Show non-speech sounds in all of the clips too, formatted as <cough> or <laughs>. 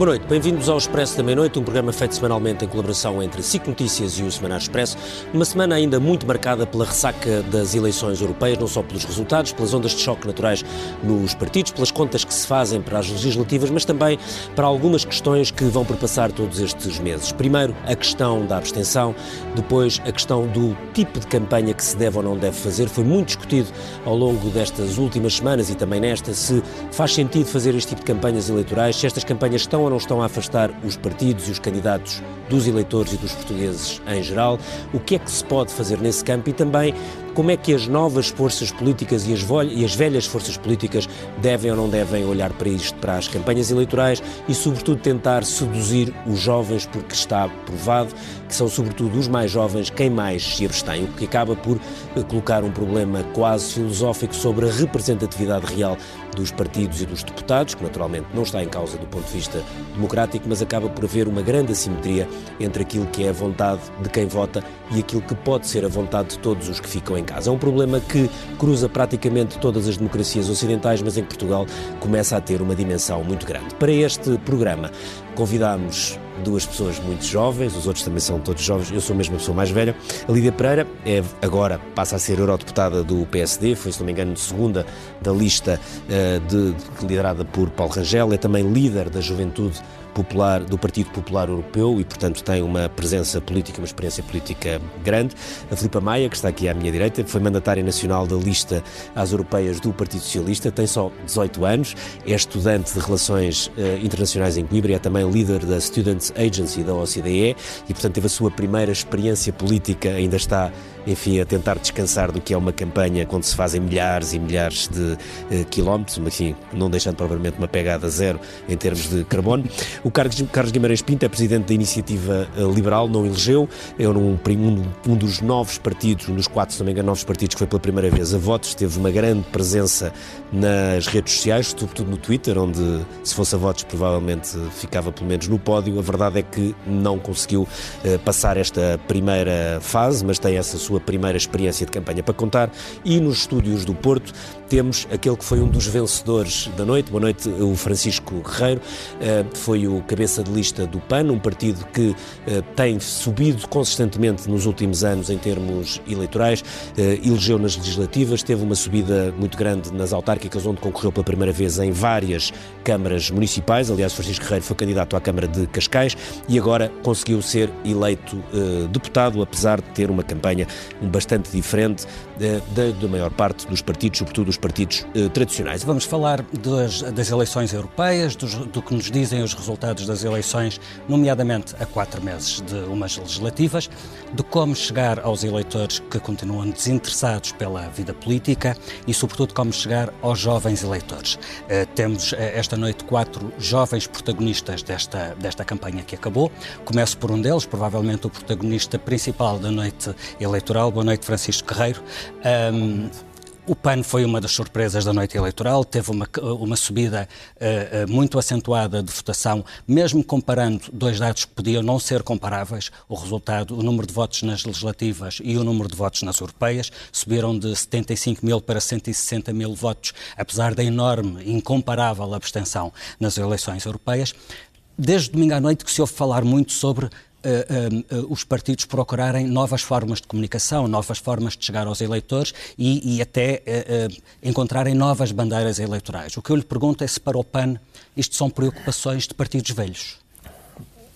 Boa noite, bem-vindos ao Expresso da Meia-Noite, um programa feito semanalmente em colaboração entre SIC Notícias e o Semanário Expresso. Uma semana ainda muito marcada pela ressaca das eleições europeias, não só pelos resultados, pelas ondas de choque naturais nos partidos, pelas contas que se fazem para as legislativas, mas também para algumas questões que vão perpassar todos estes meses. Primeiro, a questão da abstenção, depois, a questão do tipo de campanha que se deve ou não deve fazer. Foi muito discutido ao longo destas últimas semanas e também nesta se faz sentido fazer este tipo de campanhas eleitorais, se estas campanhas estão não estão a afastar os partidos e os candidatos dos eleitores e dos portugueses em geral? O que é que se pode fazer nesse campo e também como é que as novas forças políticas e as, e as, velhas forças políticas devem ou não devem olhar para isto, para as campanhas eleitorais e, sobretudo, tentar seduzir os jovens, porque está provado que são, sobretudo, os mais jovens quem mais se abstém, o que acaba por eh, colocar um problema quase filosófico sobre a representatividade real dos partidos e dos deputados, que naturalmente não está em causa do ponto de vista democrático, mas acaba por haver uma grande assimetria entre aquilo que é a vontade de quem vota e aquilo que pode ser a vontade de todos os que ficam em casa. É um problema que cruza praticamente todas as democracias ocidentais, mas em Portugal começa a ter uma dimensão muito grande. Para este programa, convidámos duas pessoas muito jovens, os outros também são todos jovens, eu sou mesmo a pessoa mais velha. A Lídia Pereira é agora passa a ser eurodeputada do PSD, foi, se não me engano, segunda da lista uh, de, liderada por Paulo Rangel, é também líder da juventude Popular, do Partido Popular Europeu e, portanto, tem uma presença política, uma experiência política grande. A Filipa Maia, que está aqui à minha direita, foi mandatária nacional da lista às europeias do Partido Socialista, tem só 18 anos, é estudante de Relações uh, Internacionais em Coimbra e é também líder da Students Agency da OCDE e, portanto, teve a sua primeira experiência política, ainda está enfim, a tentar descansar do que é uma campanha quando se fazem milhares e milhares de uh, quilómetros, mas enfim, não deixando provavelmente uma pegada zero em termos de carbono. O Carlos, Carlos Guimarães Pinto é presidente da Iniciativa eh, Liberal, não elegeu, é um, um, um dos novos partidos, um dos quatro, engano, novos partidos que foi pela primeira vez a votos, teve uma grande presença nas redes sociais, sobretudo no Twitter, onde se fosse a votos provavelmente ficava pelo menos no pódio. A verdade é que não conseguiu uh, passar esta primeira fase, mas tem essa primeira experiência de campanha para contar. E nos estúdios do Porto temos aquele que foi um dos vencedores da noite. Boa noite, o Francisco Guerreiro. Uh, foi o cabeça de lista do PAN, um partido que uh, tem subido consistentemente nos últimos anos em termos eleitorais. Uh, elegeu nas legislativas, teve uma subida muito grande nas autárquicas, onde concorreu pela primeira vez em várias câmaras municipais. Aliás, Francisco Guerreiro foi candidato à Câmara de Cascais e agora conseguiu ser eleito deputado, apesar de ter uma campanha bastante diferente da, da maior parte dos partidos, sobretudo os partidos eh, tradicionais. Vamos falar das, das eleições europeias, dos, do que nos dizem os resultados das eleições, nomeadamente a quatro meses de umas legislativas, de como chegar aos eleitores que continuam desinteressados pela vida política e, sobretudo, como chegar aos jovens eleitores. Eh, temos eh, esta noite quatro jovens protagonistas desta, desta campanha que acabou. Começo por um deles, provavelmente o protagonista principal da noite eleitoral. Boa noite, Francisco Guerreiro. Um, o PAN foi uma das surpresas da noite eleitoral, teve uma, uma subida uh, muito acentuada de votação, mesmo comparando dois dados que podiam não ser comparáveis, o resultado, o número de votos nas legislativas e o número de votos nas europeias, subiram de 75 mil para 160 mil votos, apesar da enorme, incomparável abstenção nas eleições europeias. Desde domingo à noite que se ouve falar muito sobre uh, uh, os partidos procurarem novas formas de comunicação, novas formas de chegar aos eleitores e, e até encontrarem novas bandeiras eleitorais. O que eu lhe pergunto é se para o PAN isto são preocupações de partidos velhos.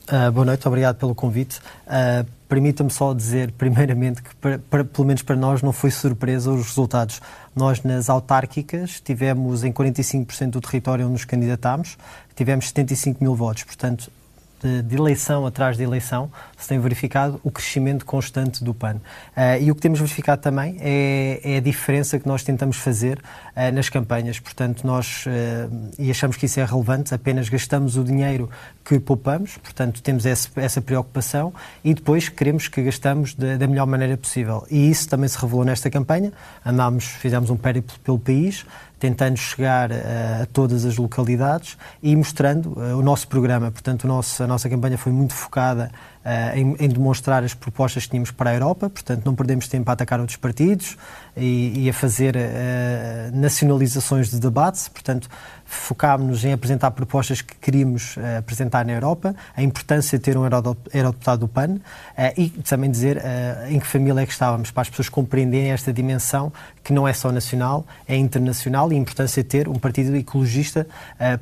Uh, boa noite, obrigado pelo convite. Uh, Permita-me só dizer, <laughs> primeiramente, que para, para, pelo menos para nós não foi surpresa os resultados. Nós, nas autárquicas, tivemos em 45% do território onde nos candidatámos, tivemos 75 mil votos. Portanto, de, de, eleição atrás de eleição, se tem verificado o crescimento constante do PAN. Uh, e o que temos verificado também é, é, a diferença que nós tentamos fazer uh, nas campanhas. Portanto, nós, uh, e achamos que isso é relevante, apenas gastamos o dinheiro que poupamos, portanto, temos esse, essa preocupação e depois queremos que gastamos da, da melhor maneira possível. E isso também se revelou nesta campanha. Andámos, fizemos um périplo pelo país, tentando chegar uh, a todas as localidades e mostrando uh, o nosso programa. Portanto, nosso, a nossa campanha foi muito focada uh, em, em, demonstrar as propostas que tínhamos para a Europa, portanto não perdemos tempo a atacar outros partidos e, e a fazer uh, nacionalizações de debate, portanto focámos-nos em apresentar propostas que queríamos uh, apresentar na Europa, a importância de ter um eurodeputado do PAN e também dizer em que família é que estávamos, para as pessoas compreenderem esta dimensão que não é só nacional, é internacional e a importância de ter um partido ecologista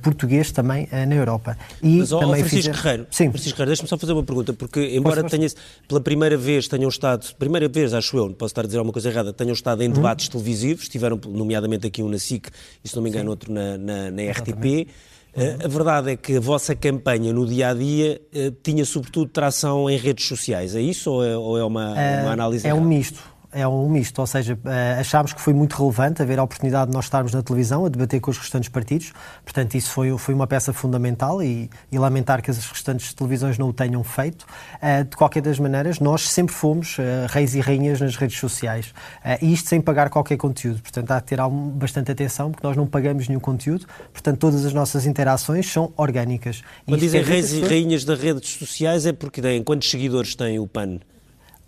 português também na Europa. E Mas, também Francisco fizer... Guerreiro, Sim. Francisco Guerreiro, deixa-me só fazer uma pergunta, porque embora tenha, pela primeira vez tenham estado, primeira vez acho eu, não posso estar a dizer alguma coisa errada, tenham estado em uhum. debates televisivos, tiveram nomeadamente aqui um na SIC e se não me engano Sim. outro na, na, na RTP. Uh, a verdade é que a vossa campanha no dia a dia uh, tinha sobretudo tração em redes sociais. É isso ou é, ou é uma, uma análise? É errada? um misto é um misto, ou seja, eh, achámos que foi muito relevante haver a oportunidade de nós estarmos na televisão a debater com os restantes partidos, portanto isso foi, foi uma peça fundamental e, e lamentar que as restantes televisões não o tenham feito. Eh, de qualquer das maneiras, nós sempre fomos eh, reis e rainhas nas redes sociais e isto sem pagar qualquer conteúdo, portanto há de ter bastante atenção porque nós não pagamos nenhum conteúdo, portanto todas as nossas interações são orgânicas. Quando dizem reis e rainhas das redes sociais é porque têm quantos seguidores tem o PAN?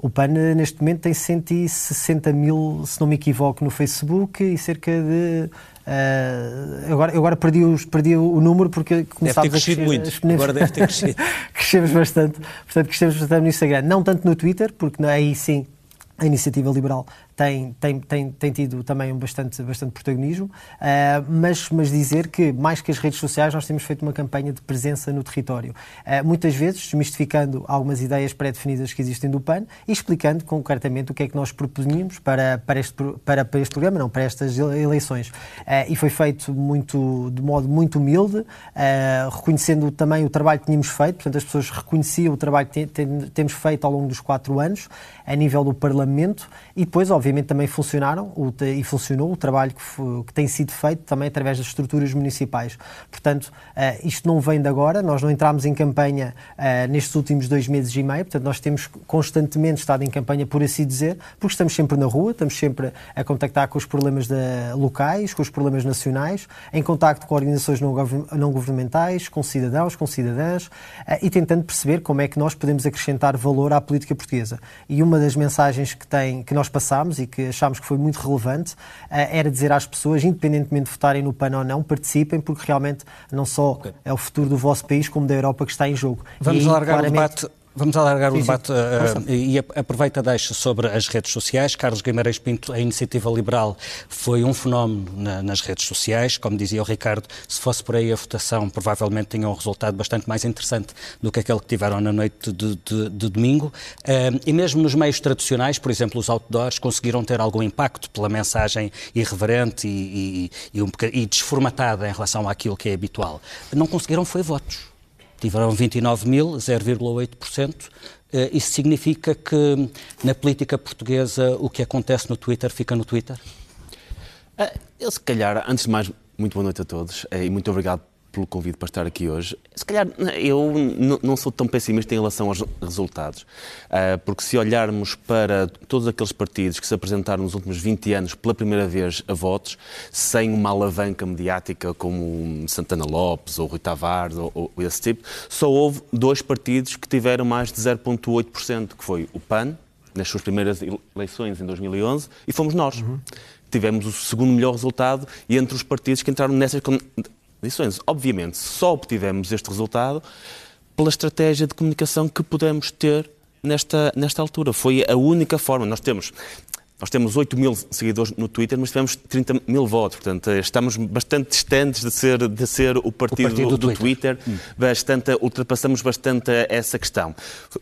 O PAN, neste momento, tem 160 mil, se não me equivoco, no Facebook e cerca de. Uh, agora, agora perdi, os, perdi o número porque começámos deve ter crescido a crescer, muito. Agora deve ter <laughs> crescido. crescemos bastante. Portanto, crescemos bastante no Instagram. Não tanto no Twitter, porque aí sim a iniciativa liberal tem, tem, tem, tem tido também um bastante, bastante protagonismo, uh, mas, mas dizer que, mais que as redes sociais, nós temos feito uma campanha de presença no território. Uh, muitas vezes desmistificando algumas ideias pré-definidas que existem do PAN e explicando concretamente o que é que nós propunhamos para, para, este, para, para este programa, não, para estas eleições. Uh, e foi feito muito, de modo muito humilde, reconhecendo também o trabalho que tínhamos feito, portanto, as pessoas reconheciam o trabalho que temos feito ao longo dos quatro anos, a nível do Parlamento, e depois, obviamente, obviamente também funcionaram o, e funcionou o trabalho que, que, tem sido feito também através das estruturas municipais. Portanto, uh, isto não vem de agora, nós não entramos em campanha uh, nestes últimos dois meses e meio, portanto, nós temos constantemente estado em campanha, por assim dizer, porque estamos sempre na rua, estamos sempre a contactar com os problemas locais, com os problemas nacionais, em contacto com organizações não, não governamentais, com cidadãos, com cidadãs, uh, e tentando perceber como é que nós podemos acrescentar valor à política portuguesa. E uma das mensagens que, tem, que nós passamos e que achámos que foi muito relevante eh, era dizer às pessoas, independentemente de votarem no PAN ou não, participem, porque realmente não só okay. é o futuro do vosso país, como da Europa que está em jogo. Vamos e, largar o debate Vamos alargar sim, o debate uh, e aproveita deixa sobre as redes sociais. Carlos Guimarães Pinto, a iniciativa liberal foi um fenómeno na, nas redes sociais. Como dizia o Ricardo, se fosse por aí a votação, provavelmente tinha um resultado bastante mais interessante do que aquele que tiveram na noite de, de, de domingo. Uh, e mesmo nos meios tradicionais, por exemplo, os outdoors, conseguiram ter algum impacto pela mensagem irreverente e, e, e, um, e desformatada em relação àquilo que é habitual. Não conseguiram foi votos tiveram 29 mil, 0,8%. Eh, isso significa que na política portuguesa o que acontece no Twitter fica no Twitter? Eh, eu, se calhar, antes de mais, muito boa noite a todos eh, e muito obrigado pelo convite para estar aqui hoje. Se calhar eu não sou tão pessimista em relação aos resultados, ah, porque se olharmos para todos aqueles partidos que se apresentaram nos últimos 20 anos pela primeira vez a votos, sem uma alavanca mediática como Santana Lopes ou Rui Tavares ou, ou esse tipo, só houve dois partidos que tiveram mais de 0,8%, que foi o PAN, nas suas primeiras eleições em 2011, e fomos nós. Uhum tivemos o segundo melhor resultado e entre os partidos que entraram nessas condições. Obviamente, só obtivemos este resultado pela estratégia de comunicação que pudemos ter nesta, nesta altura. Foi a única forma. Nós temos nós temos 8 mil seguidores no Twitter, mas tivemos 30 mil votos. Portanto, estamos bastante distantes de ser, de ser o, partido o partido do, do, Twitter. Twitter. Hum. Bastante, ultrapassamos bastante essa questão.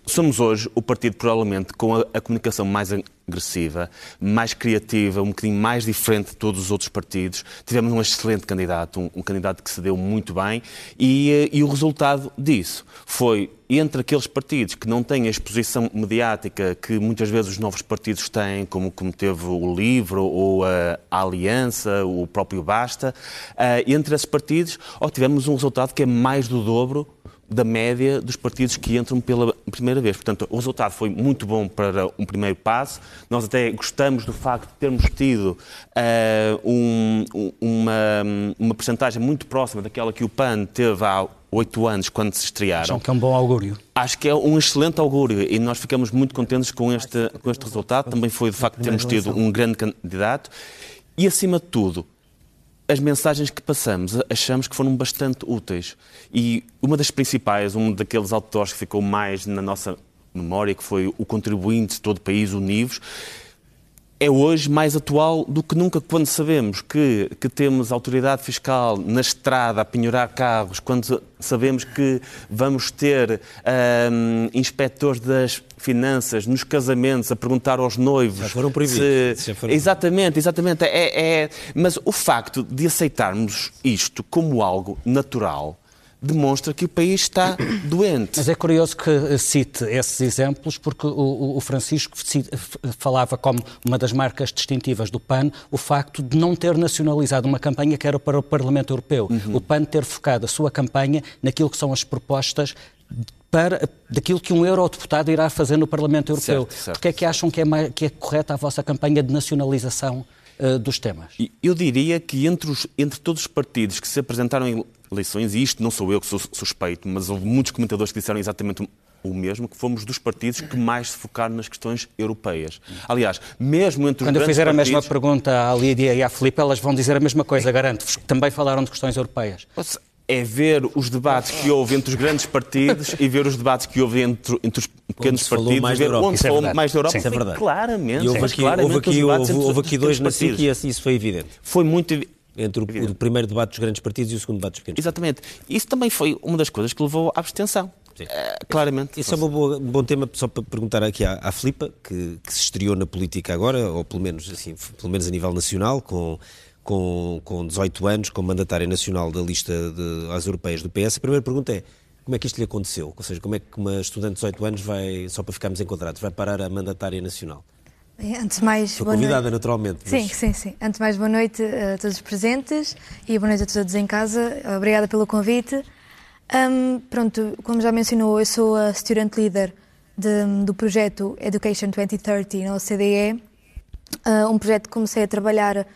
Somos hoje o partido, provavelmente, com a, a comunicação mais agressiva, mais criativa, um bocadinho mais diferente de todos os outros partidos. Tivemos um excelente candidato, um, um candidato que se deu muito bem e, eh, e o resultado disso foi entre aqueles partidos que não têm a exposição mediática que muitas vezes os novos partidos têm, como, como teve o Livro ou a, Aliança, o próprio Basta, uh, entre esses partidos obtivemos um resultado que é mais do dobro da média dos partidos que entram pela primeira vez. Portanto, o resultado foi muito bom para um primeiro passo. Nós até gostamos do facto de termos tido uh, um, uma, uma percentagem muito próxima daquela que o PAN teve há oito anos, quando se estrearam. Acham que é um bom augúrio? Acho que é um excelente augúrio e nós ficamos muito contentes com este, com este resultado. Também foi de facto termos tido um grande candidato e, acima de tudo, as mensagens que passamos achamos que foram bastante úteis. E uma das principais, um daqueles autores que ficou mais na nossa memória, que foi o contribuinte de todo o país, Univos, é hoje mais atual do que nunca quando sabemos que, que temos autoridade fiscal na estrada a penhorar carros, quando sabemos que vamos ter um, inspectores das finanças nos casamentos a perguntar aos noivos. Já foram proibidos. Se... Foram... Exatamente, exatamente. É, é... Mas o facto de aceitarmos isto como algo natural demonstra que o país está <coughs> doente. Mas é curioso que cite esses exemplos, porque o, o, Francisco falava como uma das marcas distintivas do PAN o facto de não ter nacionalizado uma campanha que era para o Parlamento Europeu. Uhum. O PAN ter focado a sua campanha naquilo que são as propostas para daquilo que um eurodeputado irá fazer no Parlamento Europeu. Certo, certo, Porque é que acham que é, mais, que é correta a vossa campanha de nacionalização uh, dos temas? Eu diria que entre, os, entre todos os partidos que se apresentaram em eleições, e isto não sou eu que sou suspeito, mas houve muitos comentadores que disseram exatamente o mesmo, que fomos dos partidos que mais se focaram nas questões europeias. Aliás, mesmo entre os Quando eu fizer partidos... a mesma pergunta à Lídia e à Filipe, elas vão dizer a mesma coisa, garanto-vos, que também falaram de questões europeias. É ver os debates que houve entre os grandes partidos e ver os debates que houve entre, entre os pequenos partidos mais e ver onde se falou mais da Europa. Sim, é verdade. Claramente. E houve aqui, claramente houve aqui, houve, houve aqui dois na SIC e isso foi evidente. Foi muito entre o, o, primeiro debate dos grandes partidos e o segundo debate dos pequenos. Exatamente. Isso também foi uma das coisas que levou à abstenção. Uh, claramente. Isso é um bom tema só para perguntar aqui à, à Filipa, que, que, se estreou na política agora, ou pelo menos, assim, pelo menos a nível nacional, com, com, com 18 anos, como mandatária nacional da lista de, às europeias do PS. A primeira pergunta é, como é que isto lhe aconteceu? Ou seja, como é que uma estudante de 18 anos vai, só para ficarmos encontrados, vai parar a mandatária nacional? Antes de mais, Estou convidada, noite. naturalmente. Mas... Sim, sim, sim. Antes mais, boa noite a todos os presentes e boa noite a todos em casa. Obrigada pelo convite. Um, pronto, como já mencionou, eu sou a Student Leader de, do projeto Education 2030 na OCDE, uh, um projeto que comecei a trabalhar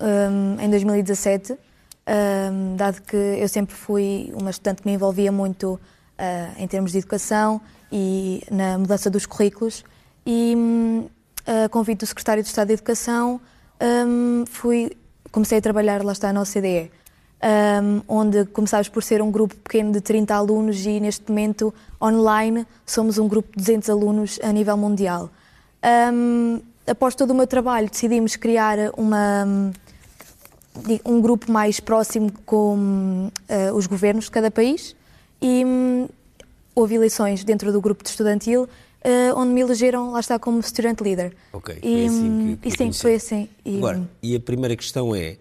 um, em 2017, um, dado que eu sempre fui uma estudante que me envolvia muito uh, em termos de educação e na mudança dos currículos. E, hum, a convite do Secretário de Estado de Educação, um, fui, comecei a trabalhar, lá está, na OCDE, um, onde começámos por ser um grupo pequeno de 30 alunos e neste momento, online, somos um grupo de 200 alunos a nível mundial. Um, após todo o meu trabalho, decidimos criar uma, um grupo mais próximo com uh, os governos de cada país e um, houve eleições dentro do grupo de estudantil uh, onde me elegeram, lá está, como student leader. Ok, foi e, assim que, que E sim, foi assim. E, Agora, e a primeira questão é,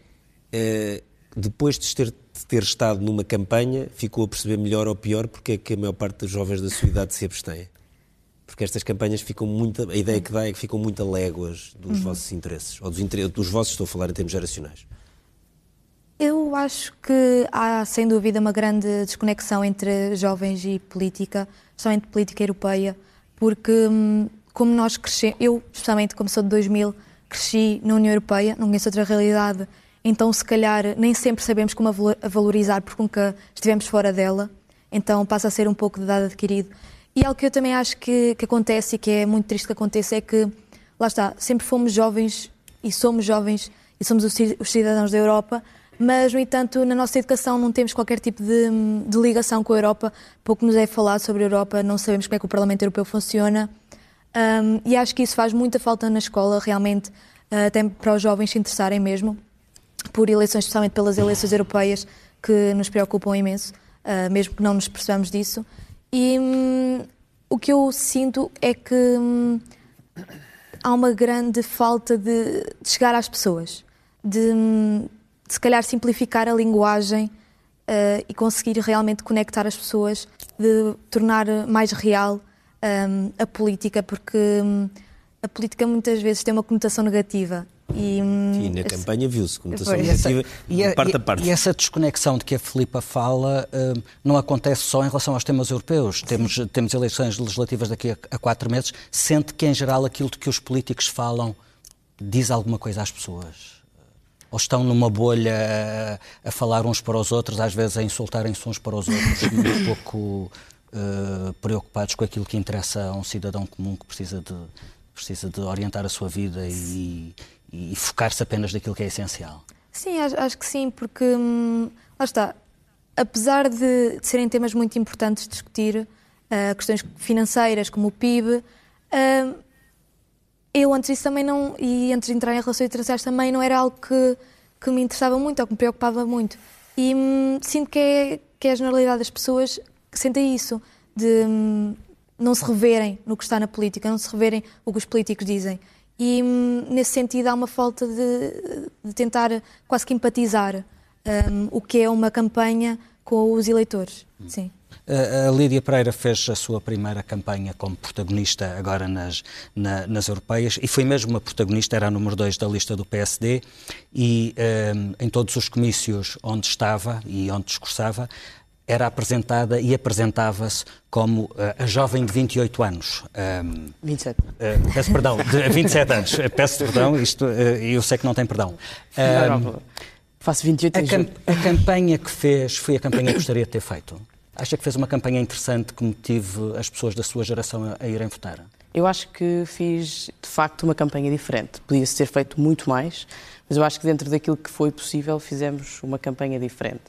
uh, depois de ter, de ter estado numa campanha, ficou a perceber melhor ou pior porque é que a maior parte dos jovens da sua idade se abstém? Porque estas campanhas ficam muito, a ideia que dá é que ficam muito a léguas dos uhum. vossos interesses, ou dos, dos vossos, estou a falar em termos geracionais. Eu acho que há, sem dúvida, uma grande desconexão entre jovens e política, especialmente política europeia porque hum, como nós crescemos, eu especialmente como sou de 2000, cresci na União Europeia, não conheço outra realidade, então se calhar nem sempre sabemos como a valorizar porque nunca estivemos fora dela, então passa a ser um pouco de dado adquirido. E algo que eu também acho que, que acontece e que é muito triste que aconteça é que, lá está, sempre fomos jovens e somos jovens e somos os cidadãos da Europa, mas, no entanto, na nossa educação não temos qualquer tipo de, de, ligação com a Europa, pouco nos é falado sobre a Europa, não sabemos como é que o Parlamento Europeu funciona. Um, e acho que isso faz muita falta na escola, realmente, uh, até para os jovens se interessarem mesmo por eleições, especialmente pelas eleições europeias, que nos preocupam imenso, uh, mesmo que não nos percebamos disso. E um, o que eu sinto é que um, há uma grande falta de, de chegar às pessoas, de hum, se calhar simplificar a linguagem uh, e conseguir realmente conectar as pessoas, de tornar mais real um, ehm, a política, porque um, a política muitas vezes tem uma conotação negativa. E, hum, e na campanha viu-se conotação negativa e, de parte a parte. E essa desconexão de que a Filipa fala um, não acontece só em relação aos temas europeus. Temos, temos eleições legislativas daqui a, a quatro meses. Sente que, em geral, aquilo de que os políticos falam diz alguma coisa às pessoas? Ou estão numa bolha a, a falar uns para os outros, às vezes a insultarem-se uns para os outros, muito pouco uh, preocupados com aquilo que interessa a um cidadão comum que precisa de, precisa de orientar a sua vida e, e focar-se apenas naquilo que é essencial. Sim, acho, acho que sim, porque hum, lá está. Apesar de, de, serem temas muito importantes de discutir, uh, questões financeiras como o PIB, uh, eu antes disso também não, e antes de entrar em relações internacionais também não era algo que, que me interessava muito ou que me preocupava muito. E hum, sinto que é, que é a generalidade das pessoas que sentem isso, de hum, não se reverem no que está na política, não se reverem o que os políticos dizem. E hum, nesse sentido há uma falta de, de tentar quase que empatizar um, o que é uma campanha com os eleitores. Sim. A Lídia Pereira fez a sua primeira campanha como protagonista agora nas, na, nas europeias e foi mesmo uma protagonista, era a número 2 da lista do PSD e um, em todos os comícios onde estava e onde discursava era apresentada e apresentava-se como uh, a jovem de 28 anos. Um, 27. Uh, peço perdão, de 27 anos. Peço perdão, isto uh, eu sei que não tem perdão. Um, não, não, faço 28 a, cam a campanha que fez foi a campanha que gostaria de ter feito? Acha que fez uma campanha interessante que motive as pessoas da sua geração a, irem votar? Eu acho que fiz, de facto, uma campanha diferente. Podia-se ter feito muito mais, mas eu acho que dentro daquilo que foi possível fizemos uma campanha diferente.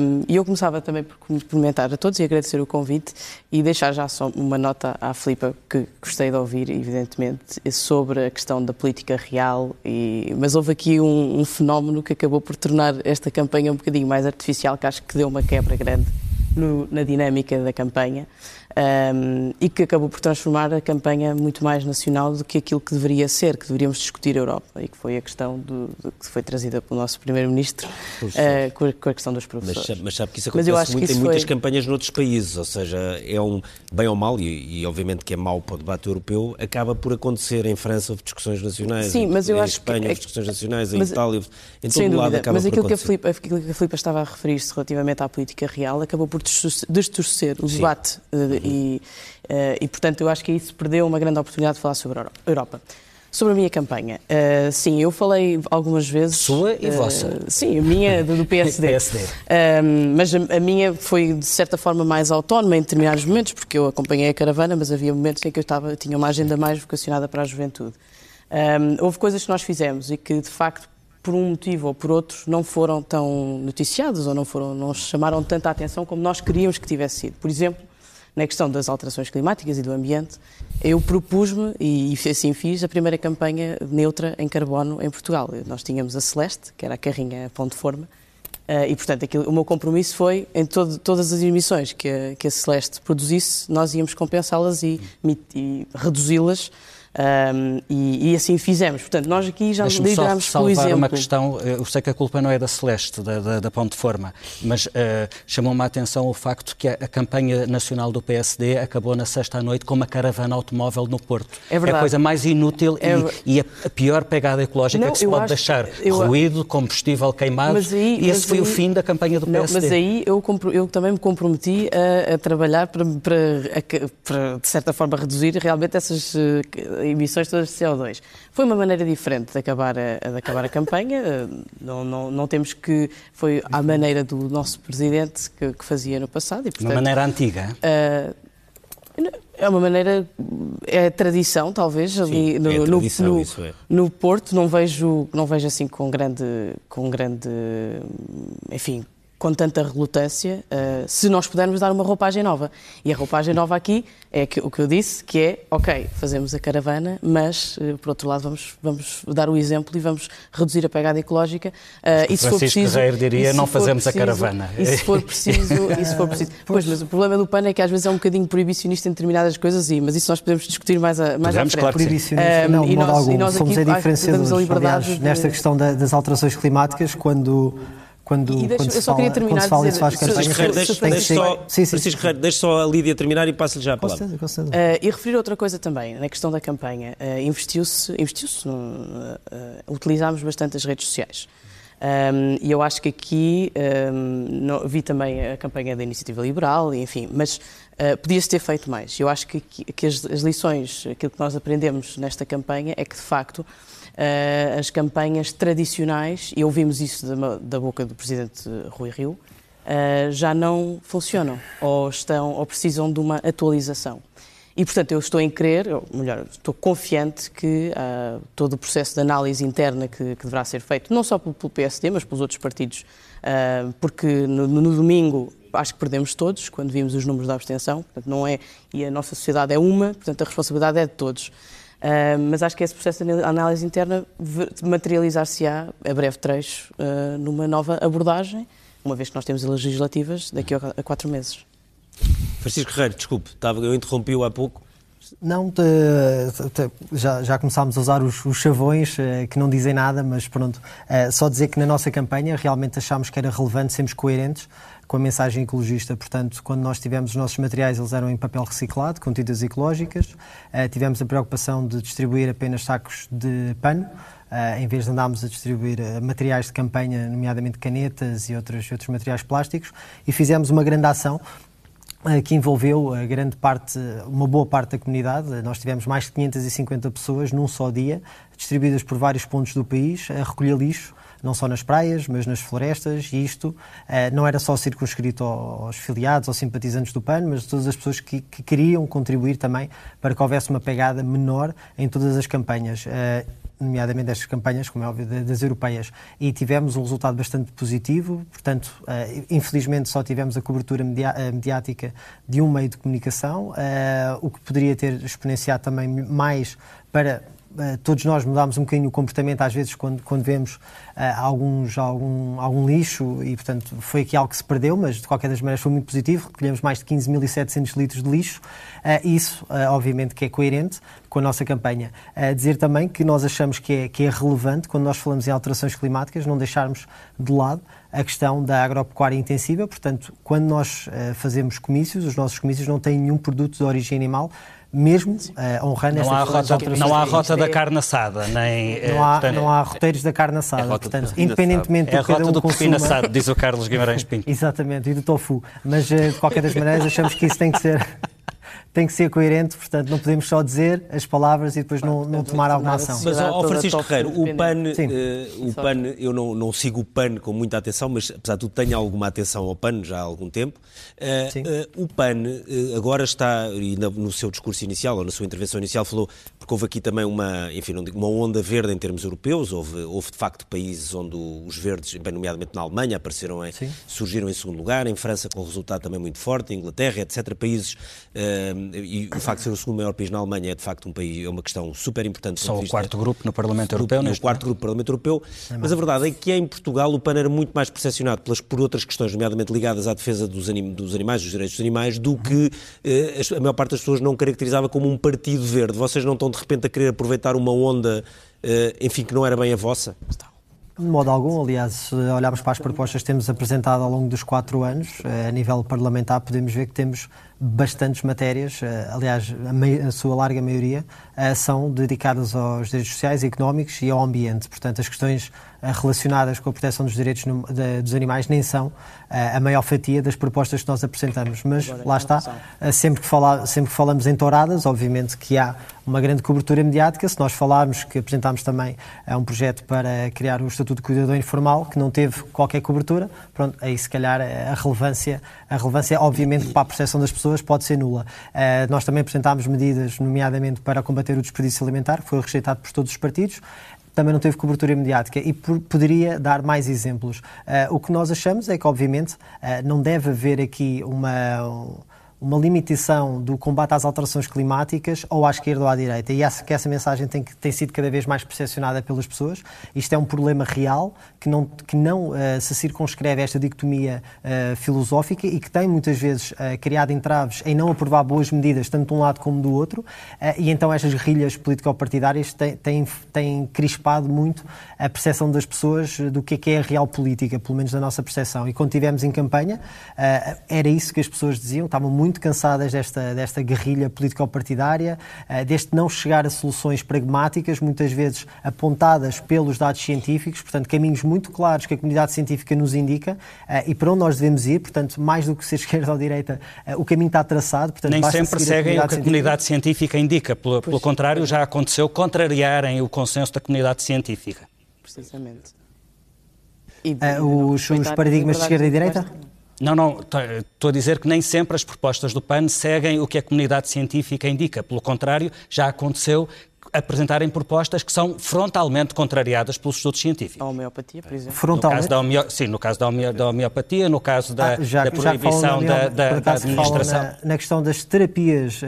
Um, e eu começava também por cumprimentar a todos e agradecer o convite e deixar já só uma nota à Filipa que gostei de ouvir, evidentemente, sobre a questão da política real. E, mas houve aqui um, um fenómeno que acabou por tornar esta campanha um bocadinho mais artificial, que acho que deu uma quebra grande no, na dinâmica da campanha um, e que acabou por transformar a campanha muito mais nacional do que aquilo que deveria ser, que deveríamos discutir a Europa e que foi a questão do, do que foi trazida pelo nosso Primeiro-Ministro uh, com, com, a questão dos professores. Mas, mas sabe que isso acontece muito em muitas foi... campanhas noutros países, ou seja, é um bem ou mal, e, e, obviamente que é mau para o debate europeu, acaba por acontecer em França houve discussões nacionais, Sim, mas em, eu em acho Espanha que, houve discussões nacionais, em Itália, em todo dúvida, lado acaba mas por aquilo acontecer. Filipa, aquilo que a Filipa estava a referir-se relativamente à política real acabou por distorcer o Sim. debate uh, uhum. e Uh, e, portanto, eu acho que aí se perdeu uma grande oportunidade de falar sobre a Europa. Sobre a minha campanha, uh, sim, eu falei algumas vezes. Sua e uh, vossa? Sim, a minha do, do <laughs> PSD. PSD. mas a, a, minha foi, de certa forma, mais autónoma em determinados momentos, porque eu acompanhei a caravana, mas havia momentos em que eu estava, tinha uma agenda mais vocacionada para a juventude. Um, houve coisas que nós fizemos e que, de facto, por um motivo ou por outro, não foram tão noticiados ou não, foram, não chamaram tanta atenção como nós queríamos que tivesse sido. Por exemplo, na questão das alterações climáticas e do ambiente, eu propus-me, e assim fiz, a primeira campanha neutra em carbono em Portugal. Nós tínhamos a Celeste, que era a carrinha ponto de forma, eh, e, portanto, aquilo, o meu compromisso foi, em todo, todas as emissões que a, que a Celeste produzisse, nós íamos compensá-las e, e reduzi-las um, e, e, assim fizemos. Portanto, nós aqui já lideramos pelo exemplo. uma questão, eu sei que a culpa não é da Celeste, da, da, da Ponte Forma, mas uh, chamou-me a atenção o facto que a, a, campanha nacional do PSD acabou na sexta à noite com uma caravana automóvel no Porto. É verdade. É a coisa mais inútil é... e, e a, pior pegada ecológica não, que se pode deixar. Eu... Ruído, combustível queimado, aí, e esse foi aí... o fim da campanha do PSD. Não, mas aí eu, eu também me comprometi a, a trabalhar para, para, para, de certa forma, reduzir realmente essas uh, emissões todas de CO2. Foi uma maneira diferente de acabar a, de acabar a campanha. Eh, não, não, não temos que. Foi à maneira do nosso presidente que, que fazia no passado. E, portanto, uma maneira antiga? Uh, é uma maneira, é tradição, talvez, ali Sim, no, é tradição, no, no, é. no, Porto. Não vejo, não vejo assim com grande, com grande, enfim, com tanta relutância uh, se nós pudermos dar uma roupagem nova. E a roupagem nova aqui é que, o que eu disse, que é, ok, fazemos a caravana, mas, uh, por outro lado, vamos, vamos dar o exemplo e vamos reduzir a pegada ecológica. Uh, e se for preciso, Guerreiro diria, não fazemos preciso, a caravana. E se for preciso... e se for preciso <laughs> pois, mas o problema do PAN é que às vezes é um bocadinho proibicionista em determinadas coisas, e, mas isso nós podemos discutir mais, a, mais podemos, à frente. Claro proibicionista, não, de modo algum. Somos aqui, a diferenciadores. Aliás, de... nesta questão da, das alterações climáticas, quando quando, e deixa, quando eu só queria terminar se fala, dizer, faz campanha, deixa, deixa, só, sim, sim. Francisco Ferreira, deixa só a Lídia terminar e passo-lhe já a palavra. Com certeza, com certeza. Uh, e referir outra coisa também, na questão da campanha. Uh, investiu-se, investiu-se uh, utilizámos bastante as redes sociais. Um, e eu acho que aqui um, vi também a campanha da Iniciativa Liberal, enfim, mas uh, podia-se ter feito mais. Eu acho que, que as, as, lições, aquilo que nós aprendemos nesta campanha é que, de facto, uh, as campanhas tradicionais, e ouvimos isso da, da boca do Presidente Rui Rio, uh, já não funcionam ou, estão, ou precisam de uma atualização. E, portanto, eu estou em crer, ou melhor, estou confiante que uh, todo o processo de análise interna que, que, deverá ser feito, não só pelo, PSD, mas pelos outros partidos, uh, porque no, no, domingo acho que perdemos todos quando vimos os números da abstenção, portanto, não é, e a nossa sociedade é uma, portanto, a responsabilidade é de todos. Uh, mas acho que esse processo de análise interna materializar-se-á a breve trecho numa nova abordagem, uma vez que nós temos legislativas daqui a quatro meses. Francisco Guerreiro, desculpe, estava, eu interrompi-o há pouco. Não, te, te, já, já começámos a usar os, os chavões eh, que não dizem nada, mas pronto. Eh, só dizer que na nossa campanha realmente achámos que era relevante sermos coerentes com a mensagem ecologista. Portanto, quando nós tivemos os nossos materiais, eles eram em papel reciclado, com tintas ecológicas. Eh, tivemos a preocupação de distribuir apenas sacos de pano. Uh, em vez de andarmos a distribuir uh, materiais de campanha, nomeadamente canetas e outros, outros materiais plásticos, e fizemos uma grande ação que envolveu a grande parte, uma boa parte da comunidade. Nós tivemos mais de 550 pessoas num só dia, distribuídas por vários pontos do país, a recolher lixo, não só nas praias, mas nas florestas, e isto eh, não era só circunscrito aos filiados, aos simpatizantes do PAN, mas todas as pessoas que, que queriam contribuir também para que houvesse uma pegada menor em todas as campanhas. Eh, nomeadamente destas campanhas, como é óbvio, das europeias. E tivemos um resultado bastante positivo, portanto, uh, infelizmente só tivemos a cobertura mediática de um meio de comunicação, uh, o que poderia ter exponenciado também mais para todos nós mudámos um bocadinho o comportamento às vezes quando, quando vemos uh, alguns, algum, algum lixo e, portanto, foi aqui algo que se perdeu, mas de qualquer das maneiras foi muito positivo. Recolhemos mais de 15.700 litros de lixo. Uh, isso, uh, obviamente, que é coerente com a nossa campanha. dizer também que nós achamos que é, que é relevante, quando nós falamos em alterações climáticas, não deixarmos de lado a questão da agropecuária intensiva. Portanto, quando nós fazemos comícios, os nossos comícios não têm nenhum produto de origem animal, mesmo uh, honrando não há rota, Não há a rota da carne assada, nem... Eh, não há, portanto, não há roteiros da carne assada, é portanto, independentemente do que cada um do consuma... assado, diz o Carlos Guimarães Pinto. <laughs> Exatamente, e do tofu. Mas, eh, de qualquer das maneiras, achamos que isso tem que ser tem que ser coerente, portanto, não podemos só dizer as palavras e depois não, não tomar alguma ação. Mas, ao Francisco Guerreiro, o PAN, uh, o PAN eu não, não sigo o PAN com muita atenção, mas apesar de tudo tenho alguma atenção ao PAN já há algum tempo. Uh, uh, o PAN agora está, e no seu discurso inicial, ou na sua intervenção inicial, falou, porque houve aqui também uma, enfim, não digo uma onda verde em termos europeus, houve, houve de facto países onde os verdes, bem nomeadamente na Alemanha, apareceram em, surgiram em segundo lugar, em França com um resultado também muito forte, em Inglaterra, etc. Países e o facto de ser o segundo maior país na Alemanha é de facto um país, é uma questão super importante. Só o quarto grupo no Parlamento Europeu, O quarto grupo no Parlamento Europeu, é mas a verdade é que em Portugal o PAN era muito mais percepcionado pelas, por outras questões, nomeadamente ligadas à defesa dos, anim, dos animais, dos direitos dos animais, do que eh, a maior parte das pessoas não caracterizava como um partido verde. Vocês não estão de repente a querer aproveitar uma onda, eh, enfim, que não era bem a vossa? De modo algum, aliás, se olharmos para as propostas que temos apresentado ao longo dos quatro anos, eh, a nível parlamentar, podemos ver que temos bastantes matérias, eh, aliás, a, sua larga maioria, eh, são dedicadas aos direitos sociais económicos e ao ambiente. Portanto, as questões relacionadas com a proteção dos direitos dos animais nem são a maior fatia das propostas que nós apresentamos. Mas lá está, sempre que, fala, sempre que falamos em touradas, obviamente que há uma grande cobertura mediática. Se nós falarmos que apresentámos também um projeto para criar o Estatuto de Cuidador Informal, que não teve qualquer cobertura, pronto, aí se calhar a relevância, a relevância obviamente, para a percepção das pessoas pode ser nula. Uh, nós também apresentámos medidas, nomeadamente para combater o desperdício alimentar, que foi rejeitado por todos os partidos também não teve cobertura mediática e por, poderia dar mais exemplos. Uh, o que nós achamos é que, obviamente, uh, não deve haver aqui uma uma limitação do combate às alterações climáticas ou à esquerda ou à direita. E acho que essa mensagem tem, tem sido cada vez mais percepcionada pelas pessoas. Isto é um problema real que não, que não uh, se circunscreve a esta dicotomia uh, filosófica e que tem muitas vezes uh, criado entraves em não aprovar boas medidas, tanto de um lado como do outro. e então estas guerrilhas político-partidárias têm, têm, têm crispado muito a percepção das pessoas do que é, que é a real política, pelo menos da nossa percepção. E quando estivemos em campanha, era isso que as pessoas diziam, estavam muito muito cansadas desta, desta guerrilha político-partidária, uh, deste não chegar a soluções pragmáticas, muitas vezes apontadas pelos dados científicos, portanto, caminhos muito claros que a comunidade científica nos indica uh, e para onde nós devemos ir, portanto, mais do que ser <laughs> esquerda ou direita, o caminho está traçado. Portanto, Nem sempre seguem o que a comunidade científica indica, pelo, pelo contrário, já aconteceu contrariarem o consenso da comunidade científica. Precisamente. E, uh, os, os paradigmas de esquerda e direita? Não, não, estou a dizer que nem sempre as propostas do PAN seguem o que a comunidade científica indica. Pelo contrário, já aconteceu apresentarem propostas que são frontalmente contrariadas pelos estudos científicos. A homeopatia, por exemplo. Frontalmente? No caso da homeo... Sim, no caso da, homeo... da homeopatia, no caso da, ah, já, da proibição da, da, da, administração. Na, na, questão das terapias uh,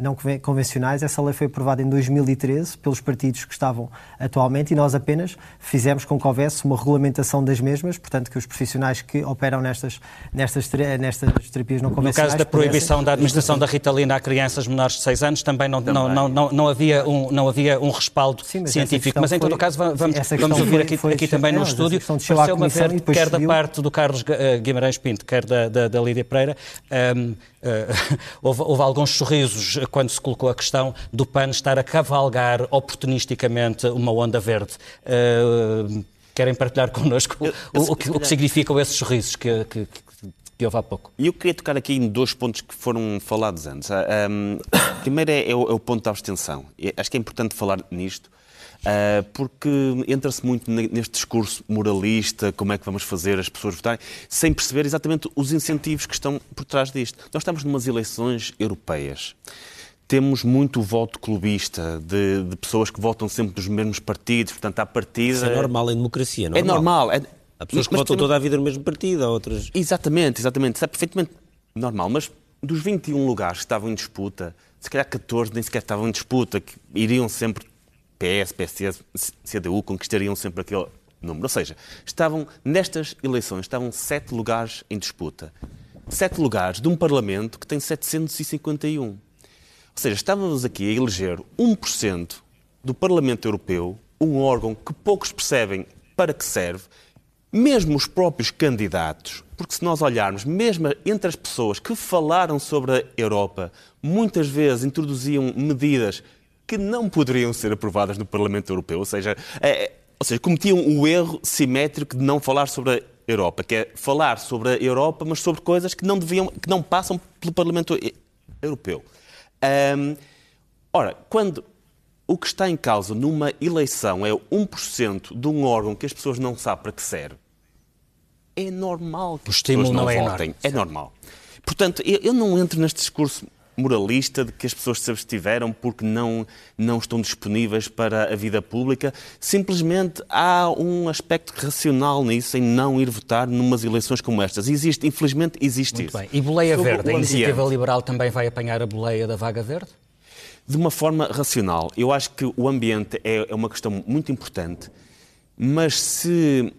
não convencionais, essa lei foi aprovada em 2013 pelos partidos que estavam atualmente e nós apenas fizemos com que houvesse uma regulamentação das mesmas, portanto que os profissionais que operam nestas, nestas, nestas terapias não convencionais... No caso da proibição da administração da Ritalina a crianças menores de 6 anos, também não, também. não, não, não, não havia um não havia um respaldo Sim, mas científico. Mas em todo o caso, vamos, vamos ouvir aqui, foi, aqui também no estúdio, pareceu-me ver, quer da parte do Carlos eh, Guimarães Pinto, quer da, da, da Lídia Pereira, um, uh, eh, <laughs> houve, houve, alguns sorrisos quando se colocou a questão do PAN estar a cavalgar oportunisticamente uma onda verde. Uh, querem partilhar connosco eu, eu, o, o, que, o, que, significam esses sorrisos que, que, que houve há pouco. E eu queria tocar aqui em dois pontos que foram falados antes. Um, primeiro é, é, o, é, o, ponto da abstenção. Acho que é importante falar nisto, uh, porque entra-se muito neste discurso moralista, como é que vamos fazer as pessoas votarem, sem perceber exatamente os incentivos que estão por trás disto. Nós estamos numas eleições europeias temos muito voto clubista, de, de, pessoas que votam sempre dos mesmos partidos, portanto, à partida... Isso é normal em democracia, não é? normal. É, Há pessoas que mas, votam toda a vida no mesmo partido, há outras. Exatamente, exatamente. Isso é perfeitamente normal. Mas dos 21 lugares que estavam em disputa, se calhar 14 nem sequer estavam em disputa, que iriam sempre PS, PSD, CDU, conquistariam sempre aquele número. Ou seja, estavam nestas eleições, estavam sete lugares em disputa. Sete lugares de um Parlamento que tem 751. Ou seja, estávamos aqui a eleger 1% do Parlamento Europeu, um órgão que poucos percebem para que serve, mesmo os próprios candidatos, porque se nós olharmos, mesmo entre as pessoas que falaram sobre a Europa, muitas vezes introduziam medidas que não poderiam ser aprovadas no Parlamento Europeu, ou seja, é, ou seja, cometiam o erro simétrico de não falar sobre a Europa, que é falar sobre a Europa, mas sobre coisas que não deviam, que não passam pelo Parlamento Europeu. Um, ora, quando o que está em causa numa eleição é 1% de um órgão que as pessoas não sabem para que serve. É normal que o as pessoas não, não é votem. É, é normal. Portanto, eu, não entro neste discurso moralista de que as pessoas se abstiveram porque não, não estão disponíveis para a vida pública. Simplesmente há um aspecto racional nisso, em não ir votar numas eleições como estas. Existe, infelizmente, existe Muito isso. Bem. E boleia verde? A iniciativa liberal também vai apanhar a boleia da vaga verde? De uma forma racional. Eu acho que o ambiente é, é uma questão muito importante, mas se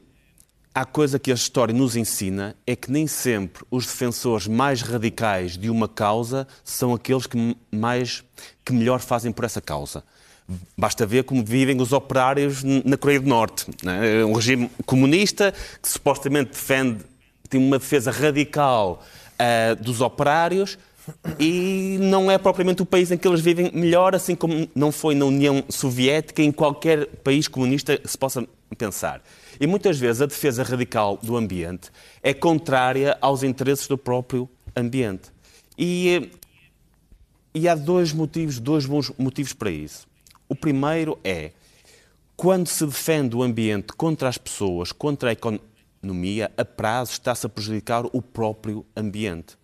há coisa que a história nos ensina é que nem sempre os defensores mais radicais de uma causa são aqueles que mais que melhor fazem por essa causa. Basta ver como vivem os operários na Coreia do Norte. É? Um regime comunista que supostamente defende, tem uma defesa radical uh, dos operários, e não é propriamente o país em que eles vivem melhor, assim como não foi na União Soviética, em qualquer país comunista se possa pensar. E muitas vezes a defesa radical do ambiente é contrária aos interesses do próprio ambiente. E, e há dois motivos, dois bons motivos para isso. O primeiro é quando se defende o ambiente contra as pessoas, contra a economia, a prazo está-se a prejudicar o próprio ambiente.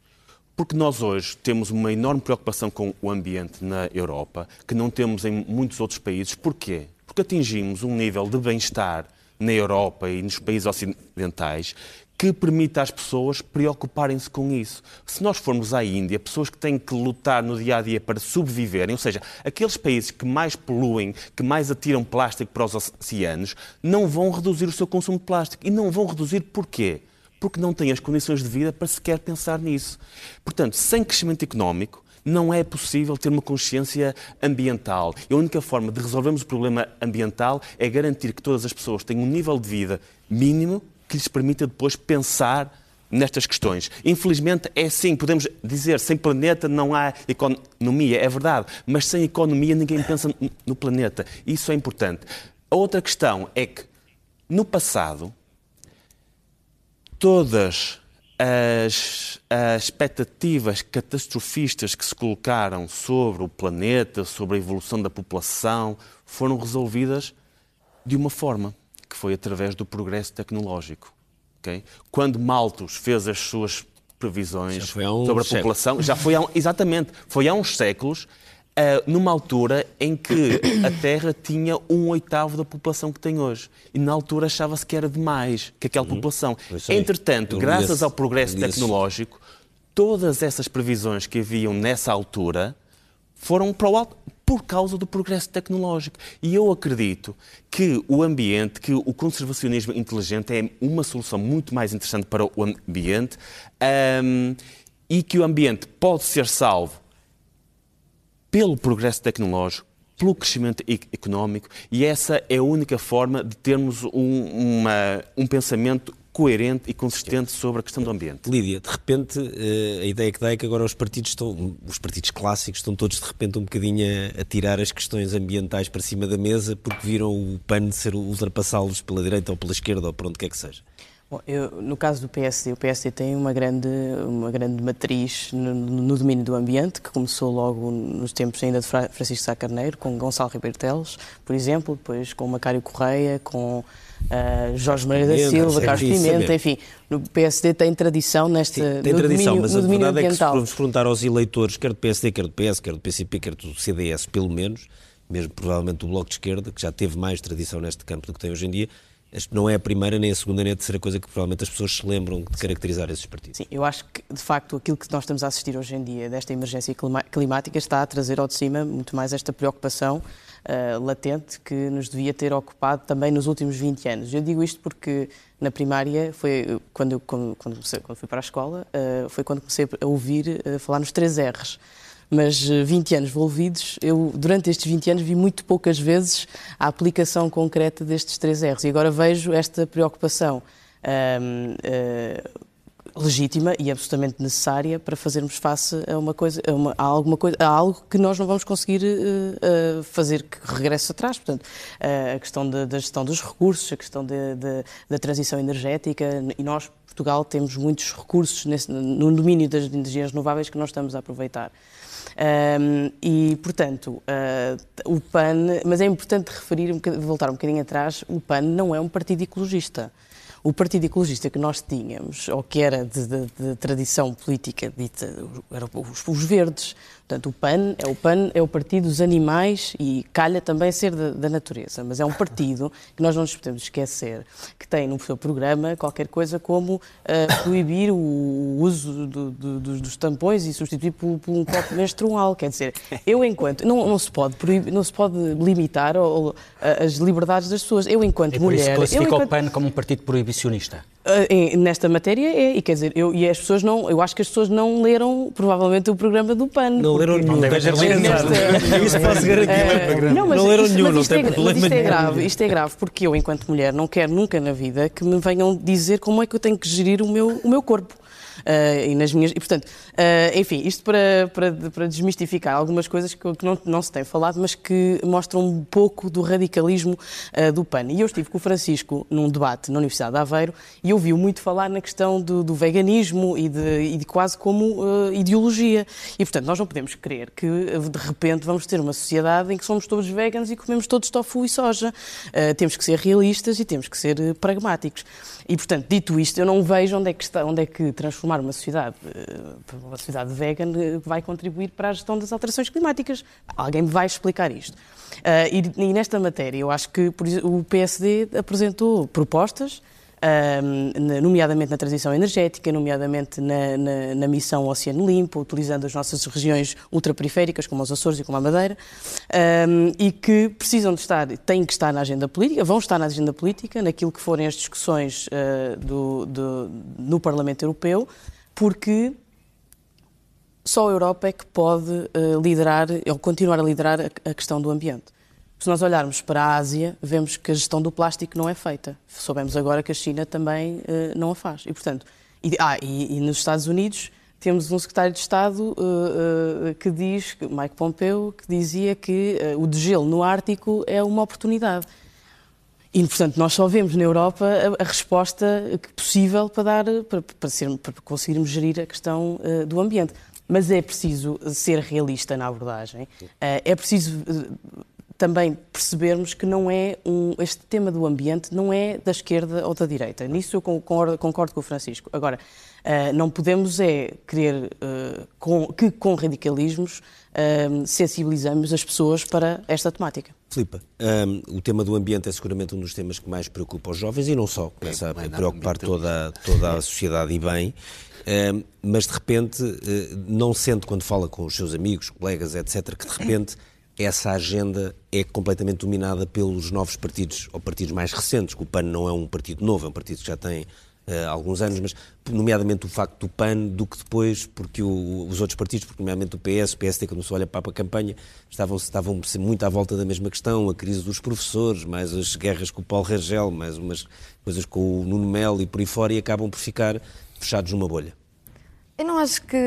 Porque nós hoje temos uma enorme preocupação com o ambiente na Europa, que não temos em muitos outros países. Porquê? Porque atingimos um nível de bem-estar na Europa e nos países ocidentais que permita às pessoas preocuparem-se com isso. Se nós formos à Índia, pessoas que têm que lutar no dia a dia para sobreviverem, ou seja, aqueles países que mais poluem, que mais atiram plástico para os oceanos, não vão reduzir o seu consumo de plástico. E não vão reduzir porquê? Porque não têm as condições de vida para sequer pensar nisso. Portanto, sem crescimento económico, não é possível ter uma consciência ambiental. E a única forma de resolvermos o problema ambiental é garantir que todas as pessoas tenham um nível de vida mínimo que lhes permita depois pensar nestas questões. Infelizmente é assim, podemos dizer, sem planeta não há economia, é verdade, mas sem economia ninguém pensa no planeta. Isso é importante. A outra questão é que, no passado, todas as, as, expectativas catastrofistas que se colocaram sobre o planeta, sobre a evolução da população, foram resolvidas de uma forma, que foi através do progresso tecnológico. Okay? Quando Malthus fez as suas previsões sobre a população, já foi há, exatamente, foi há uns séculos, Uh, numa altura em que a Terra tinha um oitavo da população que tem hoje. E na altura achava-se que era demais, que aquela uhum. população. Entretanto, graças ao progresso tecnológico, todas essas previsões que haviam nessa altura foram para o alto por causa do progresso tecnológico. E eu acredito que o ambiente, que o conservacionismo inteligente é uma solução muito mais interessante para o ambiente um, e que o ambiente pode ser salvo pelo progresso tecnológico, pelo crescimento económico, e essa é a única forma de termos um, uma, um pensamento coerente e consistente sobre a questão do ambiente. Lídia, de repente, eh, a ideia que dá é que agora os partidos estão, os partidos clássicos estão todos de repente um bocadinho a, tirar as questões ambientais para cima da mesa porque viram o PAN ser ultrapassá-los pela direita ou pela esquerda ou por onde quer que seja. Bom, eu, no caso do PSD, o PSD tem uma grande, uma grande matriz no, no, domínio do ambiente, que começou logo nos tempos ainda de Francisco Sá Carneiro, com Gonçalo Ribeiro Teles, por exemplo, depois com Macário Correia, com uh, Jorge Maria da Silva, Carlos Pimenta, enfim. O PSD tem tradição nesta, Sim, tem no tradição, domínio, mas no a verdade ambiental. é que se formos perguntar aos eleitores, quer do PSD, quer do PS, quer do PCP, quer do CDS, pelo menos, mesmo provavelmente do Bloco de Esquerda, que já teve mais tradição neste campo do que tem hoje em dia, não é a primeira, nem a segunda, nem a terceira coisa que provavelmente as pessoas se lembram de caracterizar esses partidos. Sim, eu acho que, de facto, aquilo que nós estamos a assistir hoje em dia, desta emergência climática, está a trazer ao de cima muito mais esta preocupação uh, latente que nos devia ter ocupado também nos últimos 20 anos. Eu digo isto porque na primária, foi quando, eu, quando, quando, quando fui para a escola, uh, foi quando comecei a ouvir uh, falar nos três R's mas 20 eh, anos envolvidos, eu durante estes 20 anos vi muito poucas vezes a aplicação concreta destes três R's e agora vejo esta preocupação um, uh, eh, legítima e absolutamente necessária para fazermos face a uma coisa, a, uma, a alguma coisa, a algo que nós não vamos conseguir uh, fazer que regresse atrás. Portanto, uh, a questão da, da, gestão dos recursos, a questão de, de, da transição energética e nós Portugal temos muitos recursos nesse, no domínio das energias renováveis que nós estamos a aproveitar. Um, e, portanto, uh, o PAN, mas é importante referir, voltar um bocadinho atrás, o PAN não é um partido ecologista. O Partido Ecologista que nós tínhamos, ou que era de, de, de tradição política dita, eram os, os, verdes. Portanto, o PAN é o PAN é o partido dos animais e calha também ser da, da natureza, mas é um partido que nós não nos podemos esquecer que tem no seu programa qualquer coisa como uh, proibir o uso do, do, dos, dos, tampões e substituir por, por, um copo menstrual. Quer dizer, eu enquanto não, não se pode proibir, não se pode limitar ou, uh, as liberdades das pessoas. Eu enquanto é mulher, isso classifica enquanto... o PAN como um partido proibicionista nesta matéria é, e quer dizer, eu, e as pessoas não, eu acho que as pessoas não leram provavelmente o programa do PAN. Não leram nenhum, não devem ler nesta... Isso posso garantir. Uh, não, mas, não leram isto, nenhum, não é, tem problema isto é nenhum. grave, isto é grave, porque eu, enquanto mulher, não quero nunca na vida que me venham dizer como é que eu tenho que gerir o meu, o meu corpo. Uh, e nas minhas e portanto uh, enfim isto para, para, para desmistificar algumas coisas que, que não, não, se tem falado mas que mostram um pouco do radicalismo uh, do PAN. E eu estive com o Francisco num debate na Universidade de Aveiro e ouviu muito falar na questão do, do veganismo e de, e de, quase como ideologia. E portanto nós não podemos crer que de repente vamos ter uma sociedade em que somos todos veganos e comemos todos tofu e soja. Temos que ser realistas e temos que ser pragmáticos e portanto dito isto eu não vejo onde é que está onde é que transformar uma sociedade, eh, uma sociedade vegan eh, vai contribuir para a gestão das alterações climáticas. Alguém me vai explicar isto. Uh, e, nesta matéria, eu acho que o PSD apresentou propostas nomeadamente na transição energética, nomeadamente na, na, na, missão Oceano Limpo, utilizando as nossas regiões ultraperiféricas, como os Açores e como a Madeira, e que precisam de estar, têm que estar na agenda política, vão estar na agenda política, naquilo que forem as discussões uh, do, do, no Parlamento Europeu, porque só a Europa é que pode uh, liderar, ou continuar a liderar a questão do ambiente. Se nós olharmos para a Ásia, vemos que a gestão do plástico não é feita. Soubemos agora que a China também uh, não a faz. E, portanto, E, ah, e, e nos Estados Unidos temos um secretário de Estado uh, uh, que diz, Mike Pompeo, que dizia que o degelo no Ártico é uma oportunidade. E, portanto, nós só vemos na Europa a, a resposta possível para, dar, para, para, ser, para conseguirmos gerir a questão do ambiente. Mas é preciso ser realista na abordagem. é preciso também percebermos que não é um, este tema do ambiente não é da esquerda ou da direita. Nisso eu concordo, concordo com o Francisco. Agora, uh, não podemos é querer uh, com, que com radicalismos uh, sensibilizamos as pessoas para esta temática. Filipe, um, o tema do ambiente é seguramente um dos temas que mais preocupa os jovens e não só, começa a preocupar toda, toda a <laughs> sociedade e bem. Um, mas de repente, não sente quando fala com os seus amigos, colegas, etc., que de repente essa agenda é completamente dominada pelos novos partidos, ou partidos mais recentes, que o PAN não é um partido novo, é um partido que já tem uh, alguns anos, mas nomeadamente o facto do PAN do que depois, porque o, os outros partidos, porque nomeadamente o PS, o PSD começou a olhar para a campanha, estavam, estavam muito à volta da mesma questão, a crise dos professores, mais as guerras com o Paulo Rangel, mais umas coisas com o Nuno Melo e por aí fora, e acabam por ficar fechados numa bolha. Eu não acho que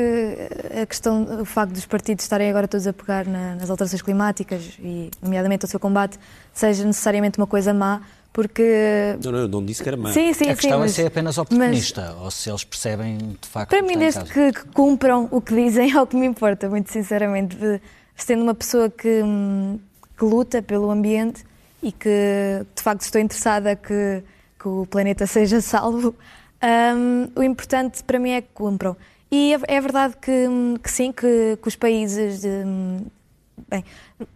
a questão, o facto dos partidos estarem agora todos a pegar na, nas alterações climáticas e, nomeadamente, o seu combate, seja necessariamente uma coisa má, porque. Não, não, eu não disse que era má. Sim, sim, a questão sim, é mas, se é apenas oportunista mas, ou se eles percebem de facto. Para mim, desde que, que, cumpram o que dizem, é o que me importa, muito sinceramente. Sendo uma pessoa que, que luta pelo ambiente e que, de facto, estou interessada que, que o planeta seja salvo, um, o importante para mim é que cumpram. E é, é verdade que, que sim, que, que, os países de, bem,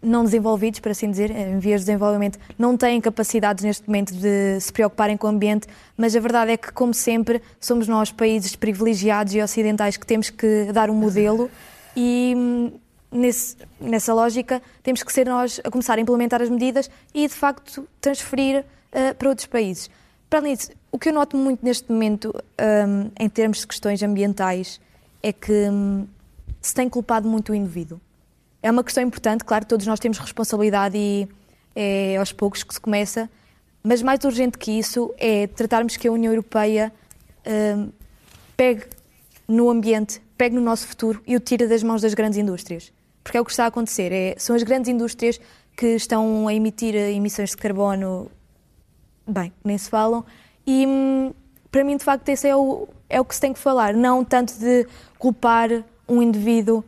não desenvolvidos, por assim dizer, em vias de desenvolvimento, não têm capacidades neste momento de se preocuparem com o ambiente, mas a verdade é que, como sempre, somos nós, países privilegiados e ocidentais, que temos que dar um modelo <laughs> e nesse, nessa lógica temos que ser nós a começar a implementar as medidas e, de facto, transferir uh, para outros países. Para além disso, o que eu noto muito neste momento, um, em termos de questões ambientais, é que um, se tem culpado muito o indivíduo. É uma questão importante, claro, todos nós temos responsabilidade e é aos poucos que se começa, mas mais urgente que isso é tratarmos que a União Europeia um, pegue no ambiente, pegue no nosso futuro e o tire das mãos das grandes indústrias. Porque é o que está a acontecer. É, são as grandes indústrias que estão a emitir emissões de carbono bem, nem se falam. E hum, para mim, de facto, esse é o, é o que se tem que falar, não tanto de culpar um indivíduo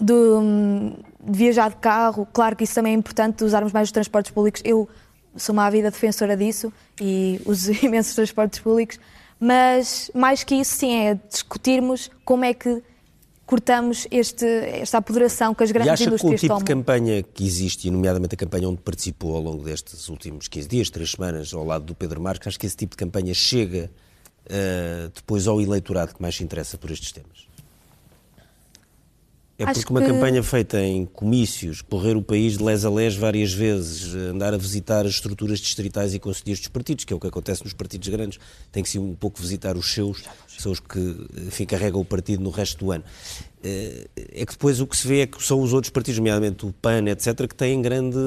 de, hum, de viajar de carro. Claro que isso também é importante, de usarmos mais os transportes públicos. Eu sou uma ávida defensora disso e uso <laughs> imensos transportes públicos, mas mais que isso, sim, é discutirmos como é que cortamos este, esta apoderação que as grandes e acha indústrias que o tipo tomam. de campanha que existe, e nomeadamente a campanha onde participou ao longo destes últimos 15 dias, 3 semanas, ao lado do Pedro Marques, acho que esse tipo de campanha chega uh, depois ao eleitorado que mais se interessa por estes temas? É porque uma que... campanha feita em comícios, correr o país de les a les várias vezes, andar a visitar as estruturas distritais e conselheiros dos partidos, que é o que acontece nos partidos grandes, tem que se um pouco visitar os seus, são os que enfim, carregam o partido no resto do ano. Eh, é que depois o que se vê é que são os outros partidos, nomeadamente o PAN, etc., que têm grande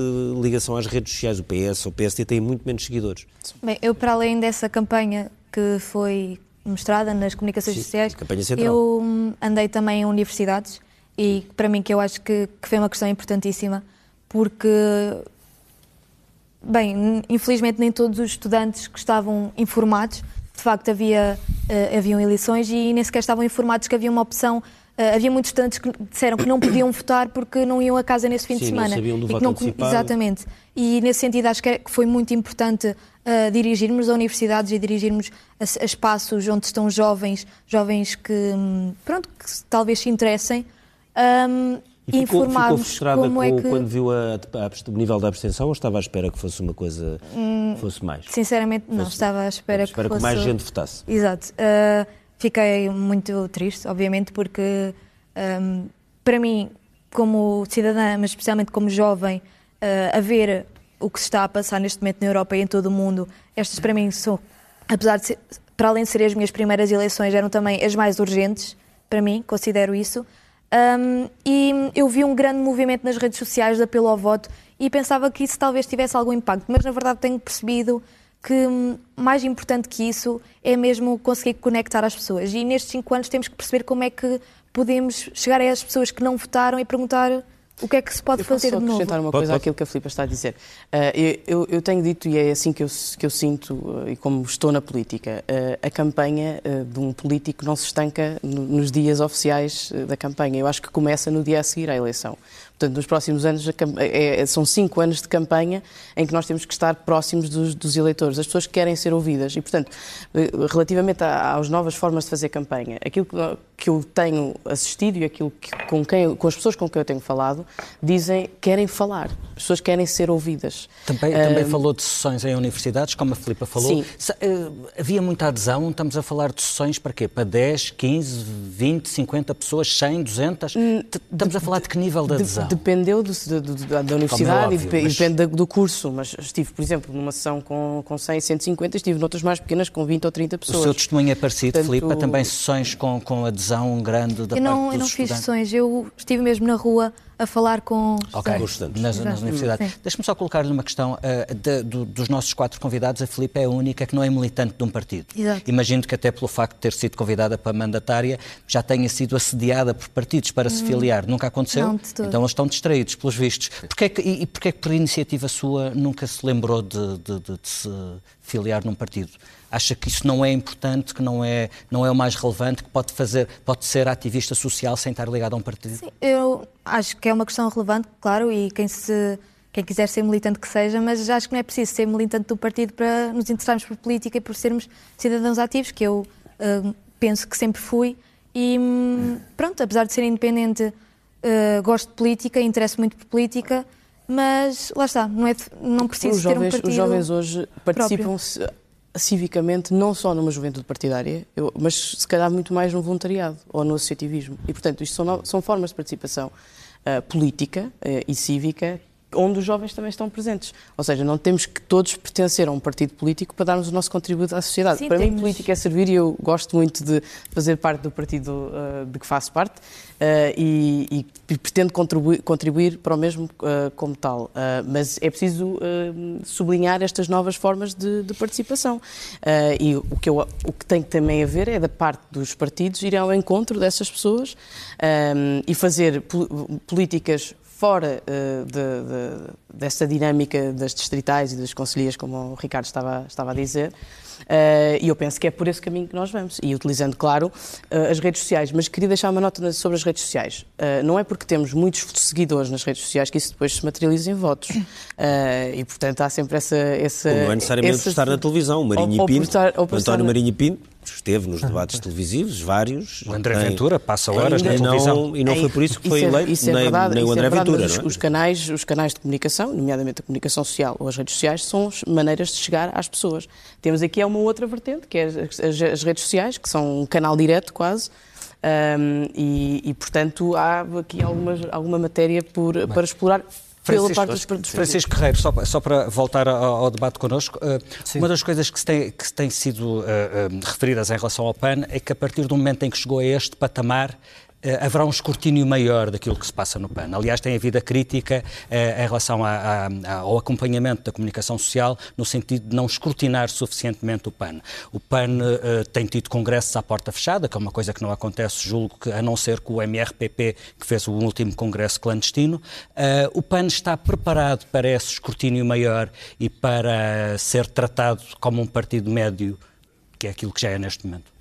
ligação às redes sociais. O PS ou o PSD têm muito menos seguidores. Bem, eu, para além dessa campanha que foi mostrada nas comunicações Sim, sociais, eu hum, andei também em universidades e para mim que eu acho que, que foi uma questão importantíssima porque bem, infelizmente nem todos os estudantes que estavam informados, de facto havia, uh, haviam eleições e nem sequer estavam informados que havia uma opção Uh, havia muitos estudantes que disseram que não podiam votar porque não iam a casa nesse fim Sim, de semana. Não sabiam do voto não, antecipado. Exatamente. E nesse sentido acho que, é, que foi muito importante uh, dirigirmos a universidades e dirigirmos a, a, espaços onde estão jovens, jovens que, hum, pronto, que talvez se interessem. Um, e ficou, ficou frustrada é com, é que... quando viu a, a, o nível da abstenção ou estava à espera que fosse uma coisa, hum, fosse mais? Sinceramente, não. Fosse, estava à espera, espera que, fosse... que mais gente votasse. Exato. Uh, fiquei muito triste, obviamente, porque um, para mim, como cidadã, mas especialmente como jovem, uh, a ver o que se está a passar neste momento na Europa e em todo o mundo, estas para mim são, apesar de ser, para além de serem as minhas primeiras eleições, eram também as mais urgentes, para mim, considero isso. Um, e eu vi um grande movimento nas redes sociais de apelo ao voto e pensava que isso talvez tivesse algum impacto, mas na verdade tenho percebido que hum, mais importante que isso é mesmo conseguir conectar as pessoas. E nestes cinco anos temos que perceber como é que podemos chegar as pessoas que não votaram e perguntar o que é que se pode eu fazer posso de novo? acrescentar uma Pode, coisa pode. àquilo que a Filipa está a dizer. Uh, eu, eu tenho dito, e é assim que eu, que eu sinto, uh, e como estou na política, uh, a campanha uh, de um político não se estanca no- nos dias oficiais uh, da campanha. Eu acho que começa no dia a seguir à eleição. Portanto, nos próximos anos, é- é- são cinco anos de campanha em que nós temos que estar próximos dos, dos eleitores. As pessoas querem ser ouvidas. E, portanto, relativamente às novas formas de fazer campanha, aquilo que, que eu tenho assistido e aquilo que, com, quem, com as pessoas com quem eu tenho falado, dizem querem falar. As pessoas querem ser ouvidas. Também, Ah, também falou de sessões em universidades, como a Filipa falou. Sim. Se- eh, havia muita adesão, estamos a falar de sessões para quê? Para 10, 15, 20, 50 pessoas, 100, 200? T- Estamos a falar de que nível de De- adesão? Dependeu do- do- do- da, da universidade óbvio, e mas- e depende do curso. Mas estive, por exemplo, numa sessão com, com 100, 150, estive noutras mais pequenas com 20 ou 30 O pessoas. seu testemunho é parecido, Portanto, Filipa? Também sessões com, com adesão grande da Eu não, parte eu dos não fiz sessões, eu estive mesmo na rua a falar com os estudantes. nas, nas universidades. Sim. Deixa-me só colocar-lhe uma questão. eh, de- do- dos nossos quatro convidados, a Filipe é a única que não é militante de um partido. Exato. Imagino que até pelo facto de ter sido convidada para mandatária, já tenha sido assediada por partidos para se filiar. Nunca aconteceu? Hum. Não, de todo. então eles estão distraídos, pelos vistos. Porquê é que, e, e porquê é que por iniciativa sua nunca se lembrou de, de- de- de se filiar num partido? Acha que isso não é importante, que não é, não é o mais relevante, que pode, fazer, pode ser ativista social sem estar ligado a um partido? Sim, eu acho que é uma questão relevante, claro, e quem, se, quem quiser ser militante que seja, mas acho que não é preciso ser militante do partido para nos interessarmos por política e por sermos cidadãos ativos, que eu hum, penso que sempre fui. E hum, pronto, apesar de ser independente, uh, gosto de política, interesso muito por política, mas lá está, não, é, não preciso os ter um jovens, partido. os jovens hoje participam ci- civicamente não só numa juventude partidária, eu- mas se calhar muito mais no voluntariado ou no associativismo. E, portanto, isto são, são formas de participação ah, política ah, e cívica onde os jovens também estão presentes. Ou seja, não temos que todos pertencer a um partido político para darmos o nosso contributo à sociedade. Sim, para mim, temos- política é servir e eu gosto muito de fazer parte do partido ah, de que faço parte ah, e, e pretendo contribuir, contribuir para o mesmo ah, como tal. Mas é preciso sublinhar estas novas formas de, de participação. E o que, eu, o que tem que também haver é da parte dos partidos ir ao encontro dessas pessoas ah, e fazer pol- políticas fora eh, de- de- dessa dinâmica das distritais e das conselheiras, como o Ricardo estava, estava a dizer. Eh, E eu penso que é por esse caminho que nós vamos. E utilizando, claro, eh, as redes sociais. Mas queria deixar uma nota sobre as redes sociais. Não é porque temos muitos seguidores nas redes sociais que isso depois se materializa em votos. <laughs> E, portanto, há sempre essa... essa Como não é necessariamente essa- estar na televisão. O Marinho Ou- ou Pinto, estar- ou António na- Marinho Pinto, esteve nos debates televisivos, vários. O André tem- Ventura passa horas na e televisão. não, e não foi por isso que foi Isso é- eleito, isso é nem, verdade, nem o isso é André verdade, Ventura, os, é? os canais, os canais de comunicação, nomeadamente a comunicação social ou as redes sociais, são as maneiras de chegar às pessoas. Temos aqui é uma outra vertente, que é as, as- as redes sociais, que são um canal direto quase, ahm, e, e, portanto há aqui algumas, alguma matéria por, para explorar pela Francisco, parte dos partidos. Francisco Guerreiro, só, para- só para voltar ao, ao debate connosco, Sim. uma das coisas que tem, que tem sido eh, referidas em relação ao PAN é que a partir do momento em que chegou a este patamar, haverá um escrutínio maior daquilo que se passa no PAN. Aliás, tem havido a crítica eh, em relação a- a- ao acompanhamento da comunicação social, no sentido de não escrutinar suficientemente o PAN. O PAN eh, tem tido congressos à porta fechada, que é uma coisa que não acontece, julgo que a não ser com o MRPP, que fez o último congresso clandestino. Eh, o PAN está preparado para esse escrutínio maior e para ser tratado como um partido médio, que é aquilo que já é neste momento.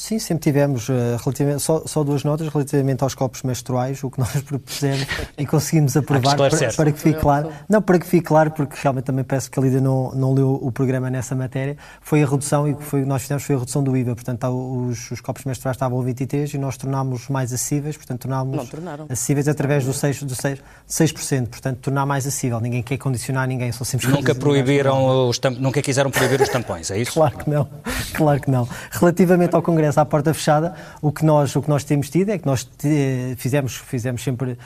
Sim, sempre tivemos relativamente, só, só duas notas relativamente aos copos menstruais, o que <laughs> nós propusemos e conseguimos aprovar para, esclarecer. para que fique claro. Não, para que fique claro, porque realmente também peço que a Lídia não, não leu o programa nessa matéria, foi a redução e o que foi, nós fizemos foi a redução do IVA. Portanto, tá, os, os copos menstruais estavam a 23 e nós tornámos mais acessíveis, portanto, tornámos acessíveis através do 6%, do 6, 6%, portanto, tornar mais acessível. Ninguém quer condicionar ninguém, só sempre Nunca proibiram os tam- nunca quiseram proibir os tampões, é isso? Claro que não, claro que não. Relativamente ao Congresso à porta fechada, o que nós, o que nós temos tido é que nós te- fizemos, fizemos sempre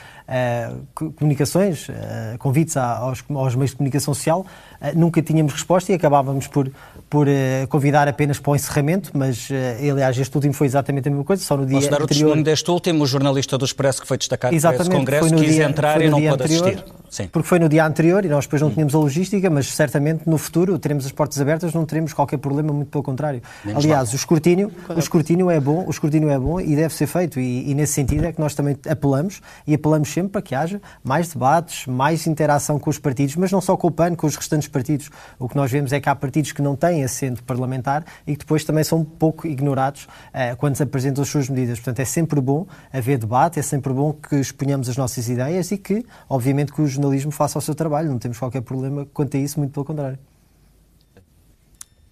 co- comunicações, eh, convites a- aos, aos meios de comunicação social, eh, nunca tínhamos resposta e acabávamos por, por convidar apenas para o encerramento, mas aliás este último foi exatamente a mesma coisa, só no dia Posso dar o testemunho deste último, o jornalista do Expresso que foi destacado para esse Exatamente, congresso, quis dia- entrar e não pôde assistir. Sim. porque foi no dia anterior e nós depois não tínhamos a logística, mas certamente no futuro teremos as portas abertas, não teremos qualquer problema, muito pelo contrário. Menos Aliás, mal. o escrutínio, o escrutínio é bom, o escrutínio é bom e deve ser feito e, e nesse sentido é que nós também apelamos e apelamos sempre para que haja mais debates, mais interação com os partidos, mas não só com o PAN, com os restantes partidos. O que nós vemos é que há partidos que não têm assento parlamentar e que depois também são pouco ignorados eh, quando se apresentam as suas medidas. Portanto, é sempre bom haver debate, é sempre bom que exponhamos as nossas ideias e que, obviamente, que o jornalismo faça o seu trabalho. Não temos qualquer problema quanto a isso, muito pelo contrário.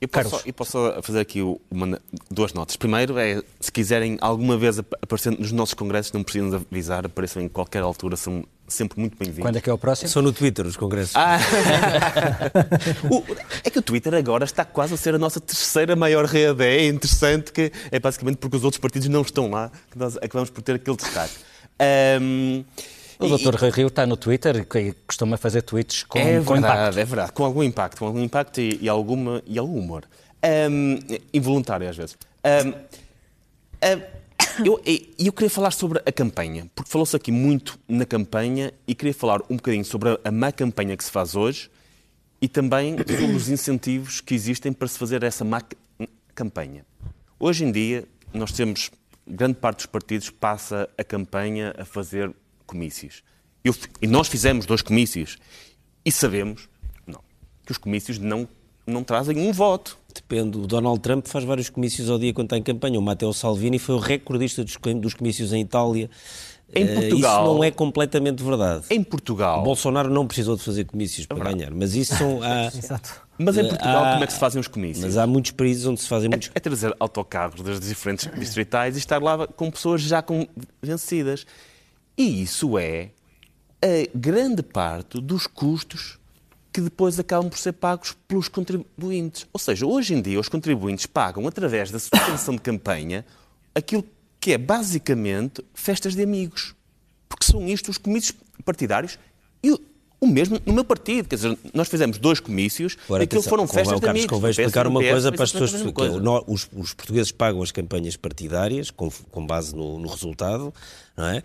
Eu posso, eu posso fazer aqui uma, duas notas. Primeiro é, se quiserem alguma vez ap- aparecer nos nossos congressos, não precisam de avisar, apareçam em qualquer altura, são sempre muito bem-vindos. Quando é que é o próximo? Só no Twitter, os congressos. Ah. <laughs> O- é que o Twitter agora está quase a ser a nossa terceira maior rede. É interessante que é basicamente porque os outros partidos não estão lá que nós acabamos por ter aquele destaque. Ahm, O e- Dr. Rui Rio está no Twitter e costuma fazer tweets com, é com verdade, impacto. é verdade. Com algum impacto, com algum impacto e, e alguma, e algum humor. Ahm, involuntário, às vezes. Ahm, ahm, eu, eu queria falar sobre a campanha, porque falou-se aqui muito na campanha e queria falar um bocadinho sobre a, a má campanha que se faz hoje e também sobre os incentivos que existem para se fazer essa má campanha. Hoje em dia, nós temos, grande parte dos partidos passa a campanha a fazer comícios. Eu e nós fizemos dois comícios e sabemos não, que os comícios não, não trazem um voto. Depende. O Donald Trump faz vários comícios ao dia quando está em campanha. O Matteo Salvini foi o recordista dos, com- dos comícios em Itália. Em Eh, Portugal- Isso não é completamente verdade. Em Portugal, O Bolsonaro não precisou de fazer comícios para ganhar, mas isso são. <laughs> Há, Exato. mas em Portugal, há- como é que se fazem os comícios? Mas há muitos países onde se fazem muitos. É trazer autocarros das diferentes distritais e estar lá com pessoas já convencidas. E isso é a grande parte dos custos que depois acabam por ser pagos pelos contribuintes. Ou seja, hoje em dia os contribuintes pagam através da subvenção de campanha aquilo que é basicamente festas de amigos. Porque são isto os comícios partidários e o- mesmo no meu partido. Quer dizer, nós fizemos dois comícios e aquilo foram festas de amigos. Convém explicar uma PS coisa para as pessoas. é, os, os portugueses pagam as campanhas partidárias com, com base no, no resultado, não é?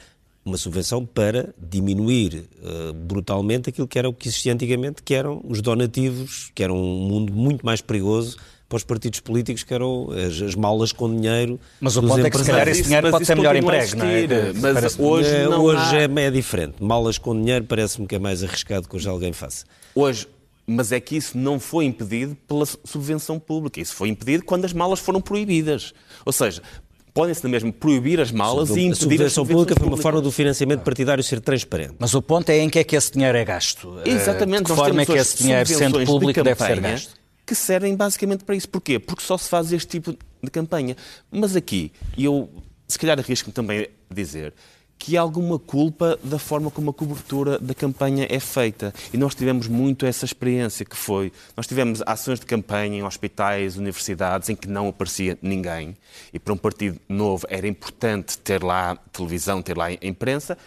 Uma subvenção para diminuir eh, brutalmente aquilo que era o que existia antigamente, que eram os donativos, que era um mundo muito mais perigoso para os partidos políticos, que eram as, as malas com dinheiro. Mas o ponto é que se calhar esse dinheiro pode ser melhor emprego, não é? Mas hoje Eh, não hoje há- é, é diferente. Malas com dinheiro parece-me que é mais arriscado que hoje alguém faça. Hoje, mas é que isso não foi impedido pela su- subvenção pública. Isso foi impedido quando as malas foram proibidas. Ou seja, podem-se mesmo proibir as malas e a impedir as subvenção pública foi uma forma do financiamento partidário ser transparente. Mas o ponto é em que é que esse dinheiro é gasto. Eh, Exatamente. De que nós forma é temos que esse dinheiro, sendo subvenções de público, deve ser gasto? Que servem basicamente para isso. Porquê? Porque só se faz este tipo de campanha. Mas aqui, e eu se calhar arrisco-me também a dizer que há alguma culpa da forma como a cobertura da campanha é feita. E nós tivemos muito essa experiência que foi, nós tivemos ações de campanha em hospitais, universidades, em que não aparecia ninguém. E para um partido novo era importante ter lá televisão, ter lá imprensa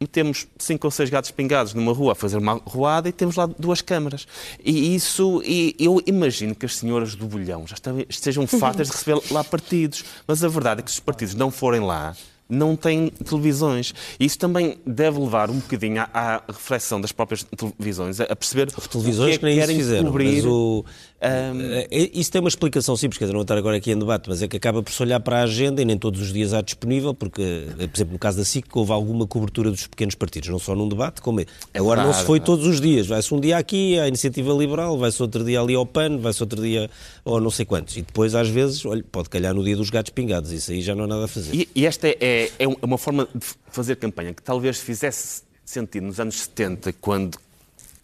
metemos cinco ou seis gatos pingados numa rua a fazer uma ruada e temos lá duas câmaras. E isso, e eu imagino que as senhoras do bolhão já estejam <laughs> fartas de receber lá partidos. Mas a verdade é que se os partidos não forem lá, não têm televisões. Isso também deve levar um bocadinho à, à reflexão das próprias televisões, a perceber televisões o que que é nem que isso querem fizeram. cobrir. Mas o, é- isso tem uma explicação simples, quer dizer, não vou estar agora aqui em debate, mas é que acaba por se olhar para a agenda e nem todos os dias há disponível, porque, eh, por exemplo, no caso da SIC, houve alguma cobertura dos pequenos partidos, não só num debate, como é. Agora não se foi é verdade. todos os dias. Vai-se um dia aqui à Iniciativa Liberal, vai-se outro dia ali ao PAN, vai-se outro dia ao não sei quantos. E depois, às vezes, olha, pode calhar no dia dos gatos pingados. Isso aí já não há nada a fazer. E, e esta é, é uma forma de fazer campanha que talvez fizesse sentido nos anos 70, quando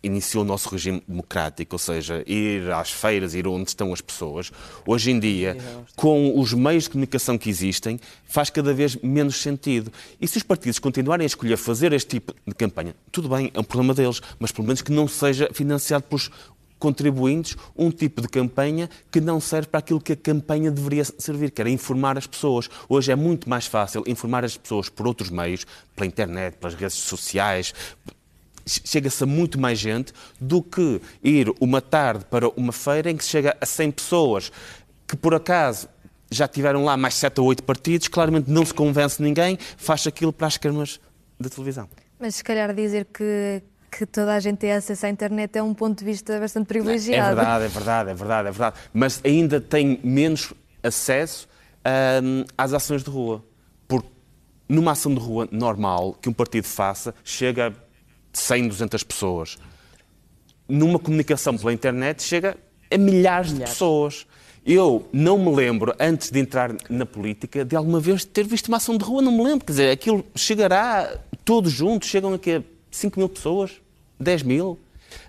iniciou o nosso regime democrático, ou seja, ir às feiras, ir onde estão as pessoas. Hoje em dia, com os meios de comunicação que existem, faz cada vez menos sentido. E se os partidos continuarem a escolher fazer este tipo de campanha, tudo bem, é um problema deles, mas pelo menos que não seja financiado pelos contribuintes um tipo de campanha que não serve para aquilo que a campanha deveria servir, que era informar as pessoas. Hoje é muito mais fácil informar as pessoas por outros meios, pela internet, pelas redes sociais. Chega-se a muito mais gente do que ir uma tarde para uma feira em que se chega a 100 pessoas que por acaso já tiveram lá mais 7 ou 8 partidos, claramente não se convence ninguém, faz aquilo para as câmaras da televisão. Mas se calhar dizer que, que toda a gente tem acesso à internet é um ponto de vista bastante É privilegiado. verdade, é verdade, é verdade, é verdade. Mas ainda tem menos acesso hum, às ações de rua. Porque numa ação de rua normal que um partido faça, chega 100, 200 pessoas. Numa comunicação pela internet, chega a milhares de pessoas. Eu não me lembro, antes de entrar na política, de alguma vez ter visto uma ação de rua, não me lembro. Quer dizer, aquilo chegará, todos juntos, chegam aqui a 5 mil pessoas, 10 mil.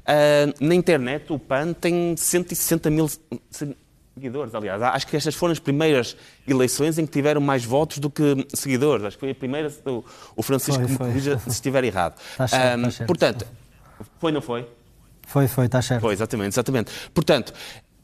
Ah, na internet, o PAN tem 160 mil seguidores, aliás. Acho que estas foram as primeiras eleições em que tiveram mais votos do que seguidores. Acho que foi a primeira, o, o Francisco Foi, me foi. corrija se estiver errado. Está <laughs> certo, Ah, está certo. Portanto, foi, não foi? Foi, foi, está certo. Foi, exatamente, exatamente. Portanto,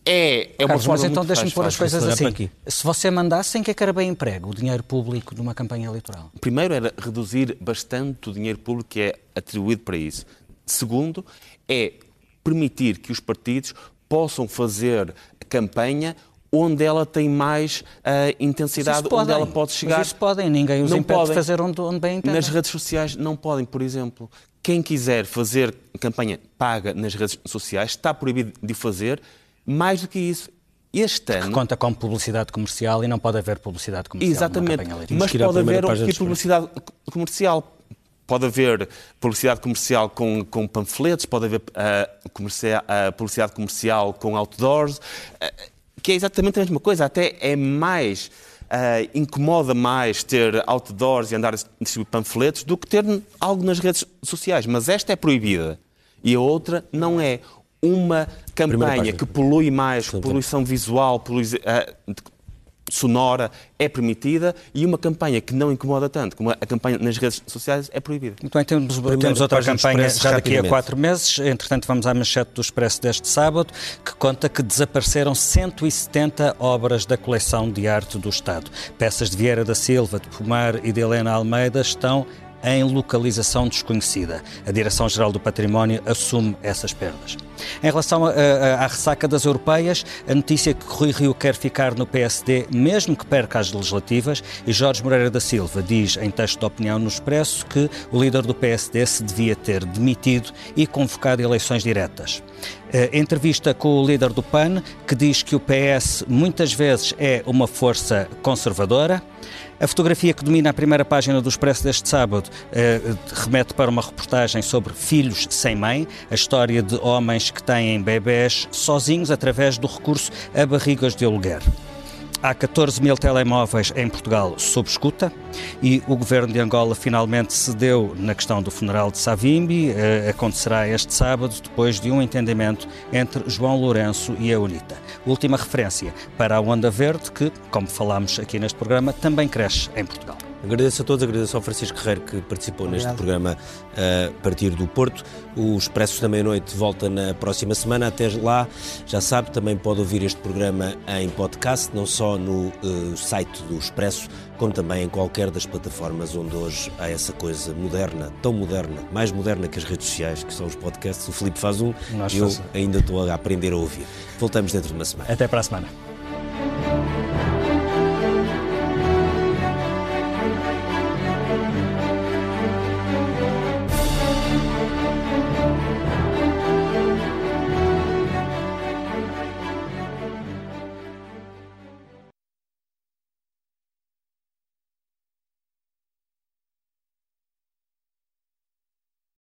é, é uma Carlos, forma mas então fácil. pôr as coisas assim. aqui. Se você mandasse, em que é que era bem emprego o dinheiro público numa campanha eleitoral? Primeiro era reduzir bastante o dinheiro público que é atribuído para isso. Segundo, é permitir que os partidos possam fazer campanha onde ela tem mais ah, intensidade, onde ela pode chegar. Mas isso podem, ninguém os Não impede podem. de fazer onde, onde bem entendem. Nas redes sociais não podem, por exemplo. Quem quiser fazer campanha paga nas redes sociais está proibido de fazer. Mais do que isso, este Que ano. conta com publicidade comercial e não pode haver publicidade comercial Exatamente. Mas que pode haver tipo de publicidade co- comercial. Pode haver publicidade comercial com, com panfletos, pode haver comercia- ah, publicidade comercial com outdoors, ah, que é exatamente a mesma coisa. Até é mais. incomoda mais ter outdoors e andar a distribuir panfletos do que ter algo nas redes sociais. Mas esta é proibida e a outra não é. Uma campanha que polui mais, poluição visual, polui- sonora é permitida e uma campanha que não incomoda tanto como a campanha nas redes sociais é proibida. Muito bem, temos, temos outra campanha já daqui a quatro meses. Entretanto, vamos à manchete do Expresso deste sábado, que conta que desapareceram 170 obras da coleção de arte do Estado. Peças de Vieira da Silva, de Pomar e de Helena Almeida estão em localização desconhecida. A Direção-Geral do Património assume essas perdas. Em relação à ressaca das europeias, a notícia é que Rui Rio quer ficar no PSD, mesmo que perca as legislativas, e Jorge Moreira da Silva diz em texto de opinião no Expresso que o líder do PSD se devia ter demitido e convocado eleições diretas. Entrevista com o líder do PAN, que diz que o PS muitas vezes é uma força conservadora. A fotografia que domina a primeira página do Expresso deste sábado eh, remete para uma reportagem sobre filhos sem mãe, a história de homens que têm bebés sozinhos através do recurso a barrigas de aluguer. Há 14 mil telemóveis em Portugal sob escuta e o governo de Angola finalmente cedeu na questão do funeral de Savimbi. Eh, acontecerá este sábado, depois de um entendimento entre João Lourenço e a UNITA. Última referência para a Onda Verde, que, como falámos aqui neste programa, também cresce em Portugal. Agradeço a todos, agradeço ao Francisco Guerreiro que participou neste Obrigado. programa eh, a partir do Porto. O Expresso da Meia-Noite volta na próxima semana. Até lá, já sabe, também pode ouvir este programa em podcast, não só no eh, site do Expresso, como também em qualquer das plataformas onde hoje há essa coisa moderna, tão moderna, mais moderna que as redes sociais, que são os podcasts. O Filipe faz um, Nós eu fazemos. ainda estou a aprender a ouvir. Voltamos dentro de uma semana. Até para a semana.